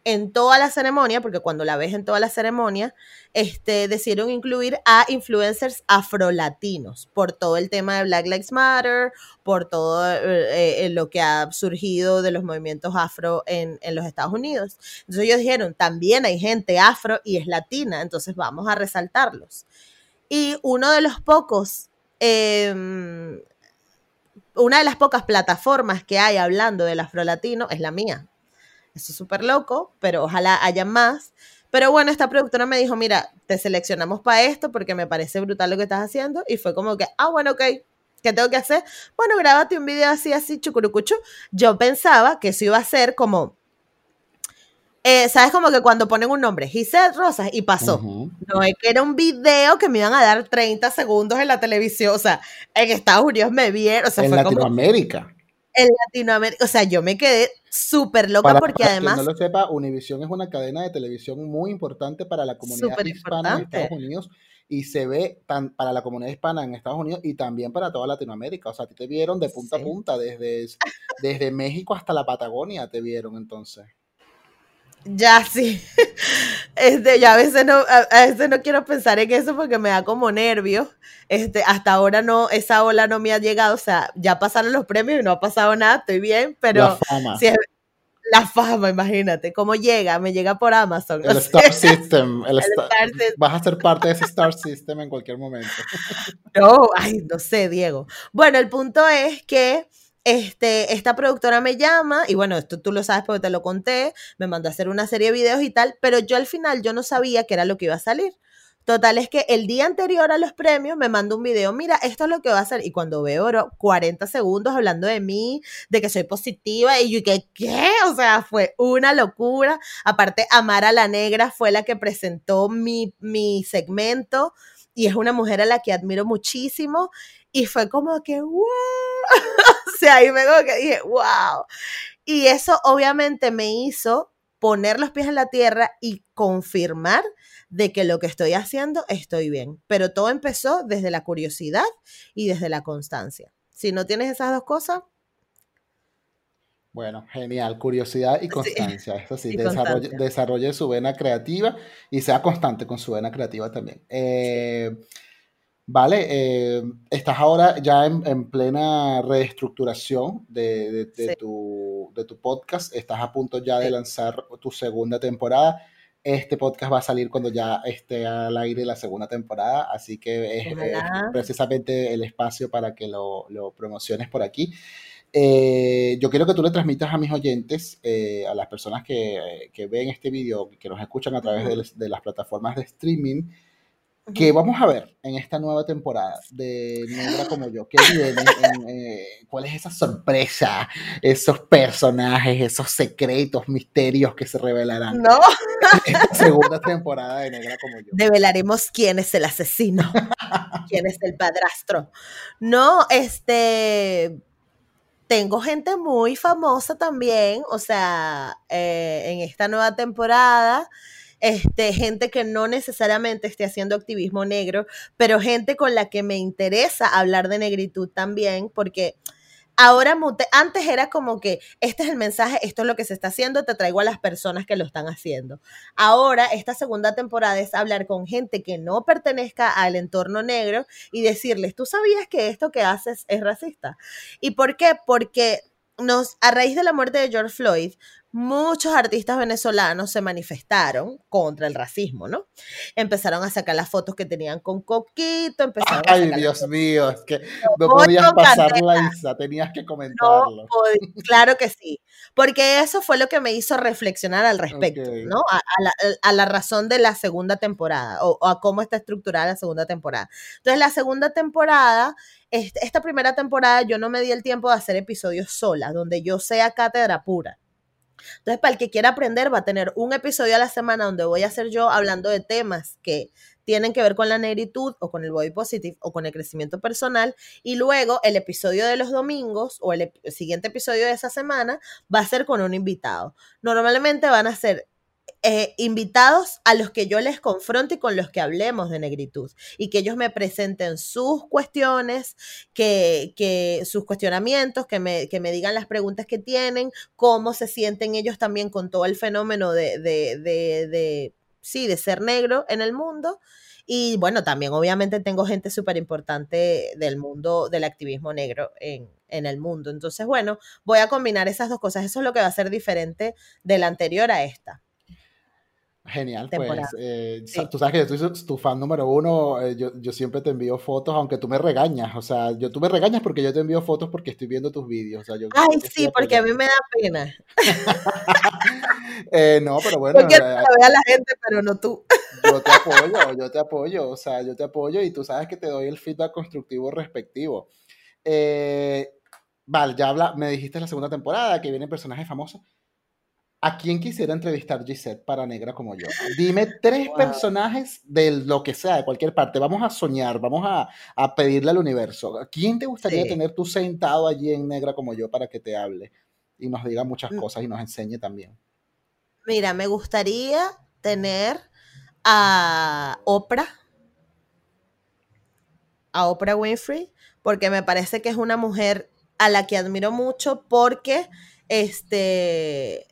en toda la ceremonia, porque cuando la ves en toda la ceremonia, este, decidieron incluir a influencers afrolatinos por todo el tema de Black Lives Matter, por todo eh, eh, lo que ha surgido de los movimientos afro en, en, los Estados Unidos. Entonces ellos dijeron, también hay gente afro y es latina, entonces vamos a resaltarlos. Y uno de los pocos... Eh, una de las pocas plataformas que hay hablando del afrolatino es la mía, eso es súper loco, pero ojalá haya más. Pero bueno, esta productora me dijo, mira, te seleccionamos para esto porque me parece brutal lo que estás haciendo. Y fue como que, ah, bueno, ok, ¿qué tengo que hacer? Bueno, grábate un video así, así, chucurucucho. Yo pensaba que eso iba a ser como, eh, ¿sabes? Como que cuando ponen un nombre, Giselle Rosas, y pasó. No es que era un video que me iban a dar 30 segundos en la televisión. O sea, en Estados Unidos me vieron. O sea, en Latinoamérica en Latinoamérica. O sea, yo me quedé súper loca porque además. Quien no lo sepa, Univision es una cadena de televisión muy importante para la comunidad hispana en Estados Unidos y se ve tan para la comunidad hispana en Estados Unidos y también para toda Latinoamérica. O sea, a ti te vieron de punta a punta, desde, desde México hasta la Patagonia te vieron entonces. Ya sí. Este, ya a veces no, a, veces no quiero pensar en eso porque me da como nervios. Este, hasta ahora no, esa ola no me ha llegado. O sea, ya pasaron los premios y no ha pasado nada, estoy bien, pero la fama, si es, la fama imagínate, cómo llega, me llega por Amazon. El Star System. El Star, System. Vas a ser parte de ese Star System en cualquier momento. No, ay, no sé, Diego. Bueno, el punto es que este, esta productora me llama, y bueno, esto tú lo sabes porque te lo conté, me mandó a hacer una serie de videos y tal, pero yo al final yo no sabía qué era lo que iba a salir. Total es que el día anterior a los premios me mandó un video, mira, esto es lo que va a hacer. Y cuando veo 40 segundos hablando de mí, de que soy positiva, y yo que, ¿qué? O sea, fue una locura. Aparte, Amara la Negra fue la que presentó mi, mi segmento y es una mujer a la que admiro muchísimo. Y fue como que, wow. o sea, ahí me que dije, wow. Y eso obviamente me hizo poner los pies en la tierra y confirmar de que lo que estoy haciendo estoy bien. Pero todo empezó desde la curiosidad y desde la constancia. Si no tienes esas dos cosas, bueno, genial. Curiosidad y constancia. Eso sí, desarrolle, desarrolle, su vena creativa y sea constante con su vena creativa también. Eh, Vale, eh, estás ahora ya en, plena reestructuración de, tu, podcast, estás a punto ya de lanzar tu segunda temporada. Este podcast va a salir cuando ya esté al aire la segunda temporada, así que es, precisamente el espacio para que lo, promociones por aquí. Eh, yo quiero que tú le transmitas a mis oyentes, eh, a las personas que, ven este video, que nos escuchan a través de, de las plataformas de streaming, que vamos a ver en esta nueva temporada de Negra como yo? ¿Qué viene? Eh, ¿Cuál es esa sorpresa? Esos personajes, esos secretos, misterios que se revelarán. No. En esta segunda temporada de Negra como yo. Develaremos quién es el asesino, quién es el padrastro. No, este. Tengo gente muy famosa también, o sea, eh, en esta nueva temporada este, gente que no necesariamente esté haciendo activismo negro, pero gente con la que me interesa hablar de negritud también, porque ahora antes era como que este es el mensaje, esto es lo que se está haciendo, te traigo a las personas que lo están haciendo. Ahora, esta segunda temporada es hablar con gente que no pertenezca al entorno negro y decirles, ¿tú sabías que esto que haces es racista? ¿Y por qué? Porque nos, a raíz de la muerte de George Floyd, muchos artistas venezolanos se manifestaron contra el racismo, ¿no? Empezaron a sacar las fotos que tenían con Coquito, empezaron Ay, Dios mío, es que no podías pasarla, Isa, tenías que comentarlo. claro que sí, porque eso fue lo que me hizo reflexionar al respecto, ¿no? A, la, razón de la segunda temporada o, a cómo está estructurada la segunda temporada. Entonces, la segunda temporada esta primera temporada yo no me di el tiempo de hacer episodios sola, donde yo sea cátedra pura. Entonces, para el que quiera aprender, va a tener un episodio a la semana donde voy a hacer yo hablando de temas que tienen que ver con la negritud o con el body positive o con el crecimiento personal. Y luego el episodio de los domingos o el siguiente episodio de esa semana va a ser con un invitado. Normalmente van a ser eh, invitados a los que yo les confronte y con los que hablemos de negritud y que ellos me presenten sus cuestiones, que, sus cuestionamientos, que me, digan las preguntas que tienen, cómo se sienten ellos también con todo el fenómeno de, de ser negro en el mundo. Y bueno, también obviamente tengo gente súper importante del mundo del activismo negro en, en, el mundo. Entonces, bueno, voy a combinar esas dos cosas. Eso es lo que va a ser diferente de la anterior a esta. Genial, pues eh, tú sabes que yo soy tu fan número uno, eh, yo, yo, siempre te envío fotos, aunque tú me regañas, o sea, yo, tú me regañas porque yo te envío fotos porque estoy viendo tus vídeos. O sea, yo, Ay, sí, porque a mí me da pena. eh, no, pero bueno. Porque eh, vea la gente, pero no tú. yo te apoyo, yo te apoyo, o sea, yo te apoyo y tú sabes que te doy el feedback constructivo respectivo. vale, ya habla, me dijiste la segunda temporada que vienen personajes famosos. ¿A quién quisiera entrevistar Gisette para negra como yo? Dime tres personajes de lo que sea, de cualquier parte. Vamos a soñar, vamos a, a pedirle al universo. ¿A quién te gustaría tener tú sentado allí en negra como yo para que te hable y nos diga muchas mm. cosas y nos enseñe también? Mira, me gustaría tener a Oprah, a Oprah Winfrey, porque me parece que es una mujer a la que admiro mucho porque este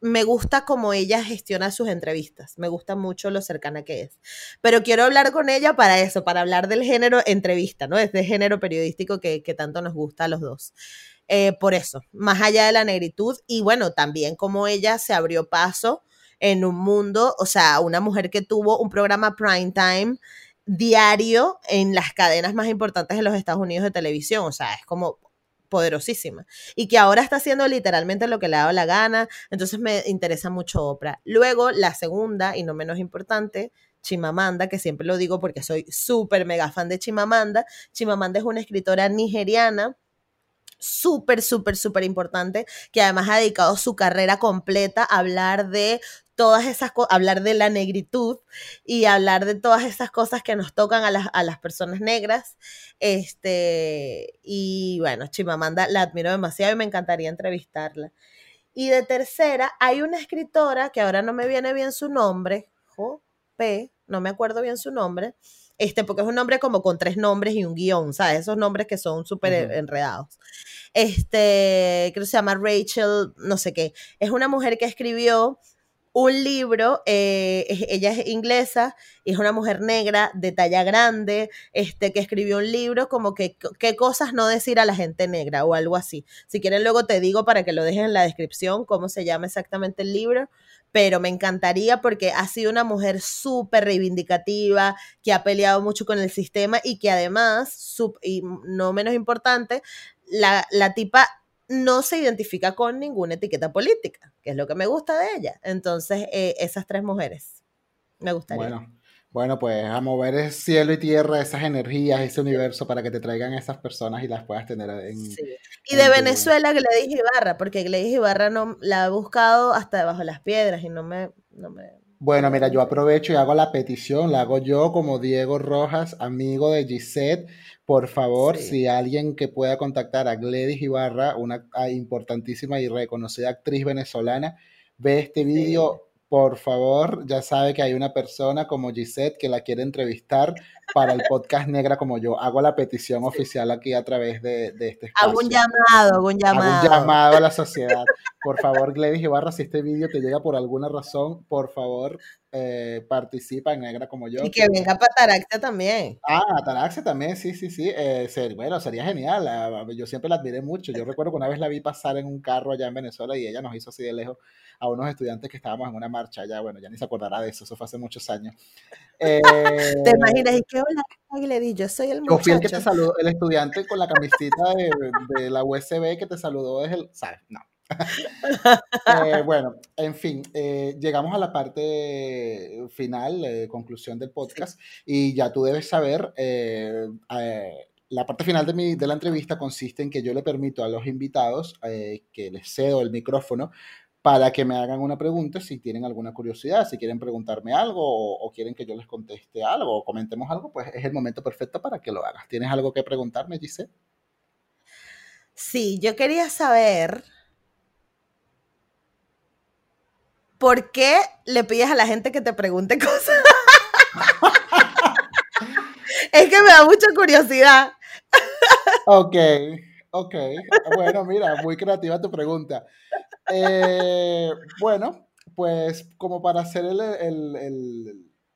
me gusta cómo ella gestiona sus entrevistas, me gusta mucho lo cercana que es. Pero quiero hablar con ella para eso, para hablar del género entrevista, ¿no? Este género periodístico que, tanto nos gusta a los dos. Eh, por eso, más allá de la negritud y bueno, también como ella se abrió paso en un mundo, o sea, una mujer que tuvo un programa prime time diario en las cadenas más importantes de los Estados Unidos de televisión, o sea, es como poderosísima y que ahora está haciendo literalmente lo que le ha dado la gana, entonces me interesa mucho Oprah. Luego, la segunda y no menos importante, Chimamanda, que siempre lo digo porque soy súper mega fan de Chimamanda. Chimamanda es una escritora nigeriana súper, súper, súper importante, que además ha dedicado su carrera completa a hablar de todas esas cosas, hablar de la negritud y hablar de todas esas cosas que nos tocan a las, a las personas negras. Este, y bueno, Chimamanda la admiro demasiado y me encantaría entrevistarla. Y de tercera, hay una escritora que ahora no me viene bien su nombre, P, no me acuerdo bien su nombre, este, porque es un nombre como con tres nombres y un guion, ¿sabes? Esos nombres que son súper enredados. Este, creo que se llama Rachel, no sé qué. Es una mujer que escribió un libro, eh, ella es inglesa es una mujer negra de talla grande, este, que escribió un libro como que qué cosas no decir a la gente negra o algo así. Si quieren luego te digo para que lo dejen en la descripción cómo se llama exactamente el libro, pero me encantaría porque ha sido una mujer súper reivindicativa, que ha peleado mucho con el sistema y que además, y no menos importante, la, la tipa no se identifica con ninguna etiqueta política, que es lo que me gusta de ella. Entonces, eh, esas tres mujeres me gustaría. Bueno, bueno, pues a mover el cielo y tierra, esas energías, ese universo para que te traigan esas personas y las puedas tener en. Sí. Y de Venezuela, Gladys Ibarra, porque Gladys Ibarra no, la he buscado hasta debajo de las piedras y no me, no me bueno, mira, yo aprovecho y hago la petición, la hago yo como Diego Rojas, amigo de Gisette. Por favor, si alguien que pueda contactar a Gladys Ibarra, una ah, importantísima y reconocida actriz venezolana, ve este vídeo, por favor, ya sabe que hay una persona como Gisette que la quiere entrevistar para el podcast Negra como yo. Hago la petición oficial aquí a través de, este espacio. Hago un llamado, hago un llamado. Hago un llamado a la sociedad. Por favor, Gladys Ibarra, si este vídeo te llega por alguna razón, por favor, eh, participa en Negra como yo. Y que venga para Taraxia también. Ah, Taraxia también, sí, sí, sí. Eh, bueno, sería genial. Ah, yo siempre la admiré mucho. Yo recuerdo que una vez la vi pasar en un carro allá en Venezuela y ella nos hizo así de lejos a unos estudiantes que estábamos en una marcha ya, bueno, ya ni se acordará de eso, eso fue hace muchos años. Eh, ¿Te imaginas? ¿Y qué hola? Y le di, yo soy el muchacho. Yo fui el que te saludó, el estudiante con la camiseta de, la USB que te saludó desde el, ¿sabes? No. Eh, bueno, en fin, eh, llegamos a la parte final, conclusión del podcast, y ya tú debes saber, la parte final de, mi, de la entrevista consiste en que yo le permito a los invitados que les cedo el micrófono para que me hagan una pregunta si tienen alguna curiosidad, si quieren preguntarme algo o, quieren que yo les conteste algo o comentemos algo, pues es el momento perfecto para que lo hagas. ¿Tienes algo que preguntarme, Giselle? Sí, yo quería saber por qué le pides a la gente que te pregunte cosas. es que me da mucha curiosidad. ok, ok. Bueno, mira, muy creativa tu pregunta. Eh, bueno, pues como para hacer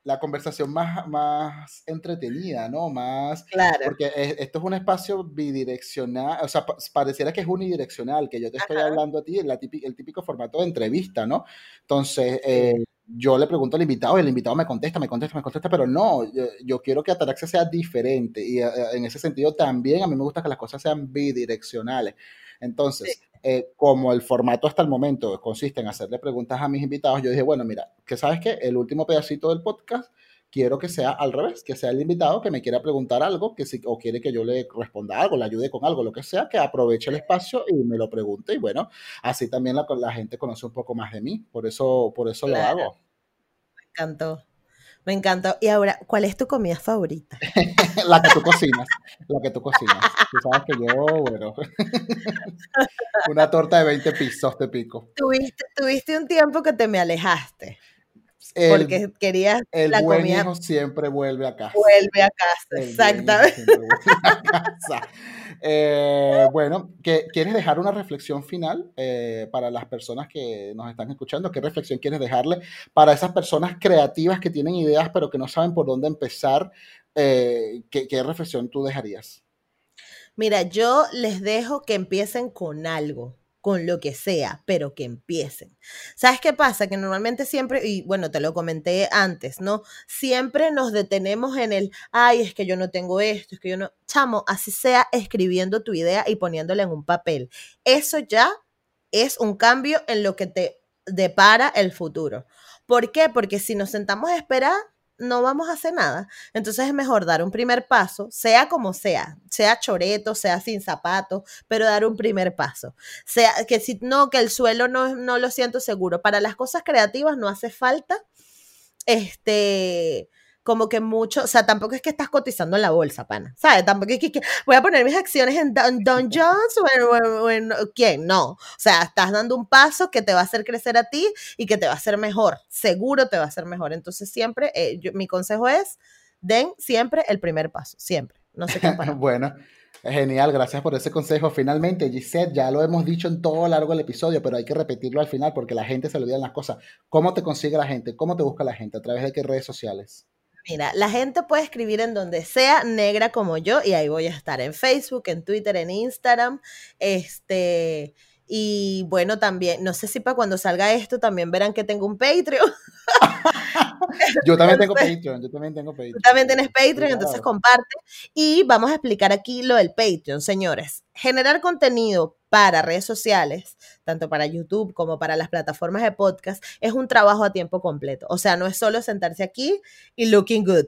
la conversación más, más entretenida, ¿no? Más... Claro. Porque esto es un espacio bidireccional, o sea, pareciera que es unidireccional, que yo te estoy hablando a ti, el, el típico formato de entrevista, ¿no? Entonces, eh, yo le pregunto al invitado y el invitado me contesta, me contesta, me contesta, pero no, yo, quiero que Ataraxia sea diferente y eh, en ese sentido también a mí me gusta que las cosas sean bidireccionales. Entonces, eh, como el formato hasta el momento consiste en hacerle preguntas a mis invitados, yo dije, bueno, mira, que sabes que el último pedacito del podcast quiero que sea al revés, que sea el invitado que me quiera preguntar algo, que si, o quiere que yo le responda algo, le ayude con algo, lo que sea, que aproveche el espacio y me lo pregunte. Y bueno, así también la, la gente conoce un poco más de mí, por eso, por eso lo hago. Me encantó. Me encantó. Y ahora, ¿cuál es tu comida favorita? la que tú cocinas. La que tú cocinas. Tú sabes que yo, bueno. una torta de 20 pisos te pico. Tuviste, tuviste un tiempo que te me alejaste. Porque querías el la buen hijo siempre vuelve a casa. Vuelve a casa, exactamente. a casa. Eh, bueno, ¿quieres dejar una reflexión final eh, para las personas que nos están escuchando? ¿Qué reflexión quieres dejarle para esas personas creativas que tienen ideas pero que no saben por dónde empezar? Eh, ¿qué, reflexión tú dejarías? Mira, yo les dejo que empiecen con algo con lo que sea, pero que empiecen. ¿Sabes qué pasa? Que normalmente siempre, y bueno, te lo comenté antes, ¿no? Siempre nos detenemos en el, ay, es que yo no tengo esto, es que yo no, chamo, así sea escribiendo tu idea y poniéndola en un papel. Eso ya es un cambio en lo que te depara el futuro. ¿Por qué? Porque si nos sentamos a esperar, no vamos a hacer nada. Entonces es mejor dar un primer paso, sea como sea, sea choreto, sea sin zapatos, pero dar un primer paso. Sea que si no, que el suelo no, no lo siento seguro. Para las cosas creativas no hace falta este como que mucho, o sea, tampoco es que estás cotizando en la bolsa, pana, ¿sabes? Tampoco es que, voy a poner mis acciones en Don, Jones o en, quién, no. O sea, estás dando un paso que te va a hacer crecer a ti y que te va a hacer mejor, seguro te va a hacer mejor. Entonces, siempre, eh, mi consejo es, den siempre el primer paso, siempre. No sé qué bueno, Genial, gracias por ese consejo. Finalmente, Gisette, ya lo hemos dicho en todo largo del episodio, pero hay que repetirlo al final porque la gente se olvida las cosas. ¿Cómo te consigue la gente? ¿Cómo te busca la gente? ¿A través de qué redes sociales? Mira, la gente puede escribir en donde sea, negra como yo, y ahí voy a estar en Facebook, en Twitter, en Instagram. Este, y bueno, también, no sé si para cuando salga esto también verán que tengo un Patreon. yo también tengo Patreon, yo también tengo Patreon. Tú también tienes Patreon, entonces comparte. Y vamos a explicar aquí lo del Patreon, señores. Generar contenido para redes sociales, tanto para YouTube como para las plataformas de podcast, es un trabajo a tiempo completo. O sea, no es solo sentarse aquí y looking good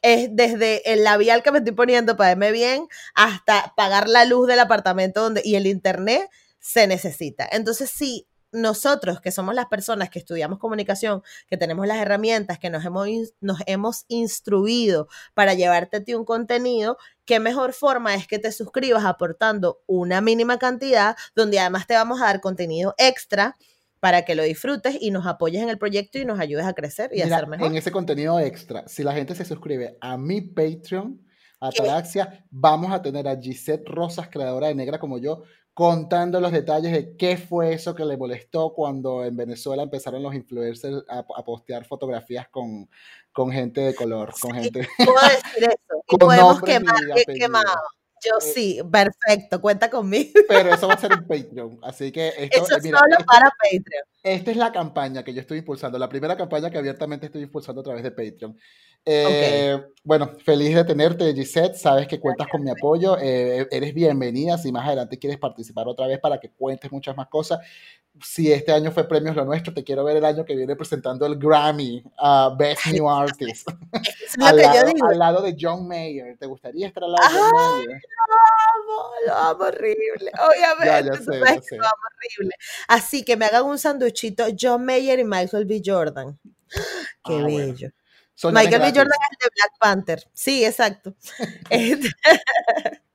es desde el labial que me estoy poniendo para verme bien hasta pagar la luz del apartamento donde, y el internet se necesita. Entonces, si nosotros, que somos las personas que estudiamos comunicación, que tenemos las herramientas, que nos hemos, nos hemos instruido para llevarte a ti un contenido, qué mejor forma es que te suscribas aportando una mínima cantidad, donde además te vamos a dar contenido extra para que lo disfrutes y nos apoyes en el proyecto y nos ayudes a crecer y a ser mejor. En ese contenido extra, si la gente se suscribe a mi Patreon, a Ataraxia, vamos a tener a Gisette Rosas, creadora de Negra como yo, contando los detalles de qué fue eso que le molestó cuando en Venezuela empezaron los influencers a, postear fotografías con, con, gente de color, con gente... Puedo decir eso. Y podemos quemar, quemado. Yo eh, sí, perfecto, cuenta conmigo. Pero eso va a ser un Patreon, así que esto, eso es solo para Patreon. Esta es la campaña que yo estoy impulsando, la primera campaña que abiertamente estoy impulsando a través de Patreon. Eh, bueno, feliz de tenerte, Gisette. Sabes que cuentas con mi apoyo. Eh, eres bienvenida. Si más adelante quieres participar otra vez para que cuentes muchas más cosas. Si este año fue Premios Lo Nuestro, te quiero ver el año que viene presentando el Grammy uh, Best New Artist. al, lado, de John Mayer. ¿Te gustaría estar al lado de John Mayer? Lo amo, lo amo horrible. Obviamente, ya, lo amo horrible. Así que me hagan un sanduchito John Mayer y Michael B. Jordan. Qué ah, bello. Michael B. Jordan es el de Black Panther. Sí, exacto. Este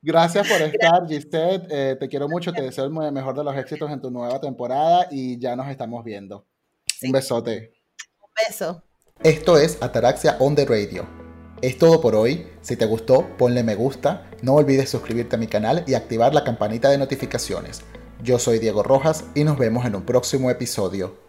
Gracias por estar, Gisette. Eh, te quiero mucho, te deseo el mejor de los éxitos en tu nueva temporada y ya nos estamos viendo. Un besote. Un beso. Esto es Ataraxia on the Radio. Es todo por hoy. Si te gustó, ponle me gusta. No olvides suscribirte a mi canal y activar la campanita de notificaciones. Yo soy Diego Rojas y nos vemos en un próximo episodio.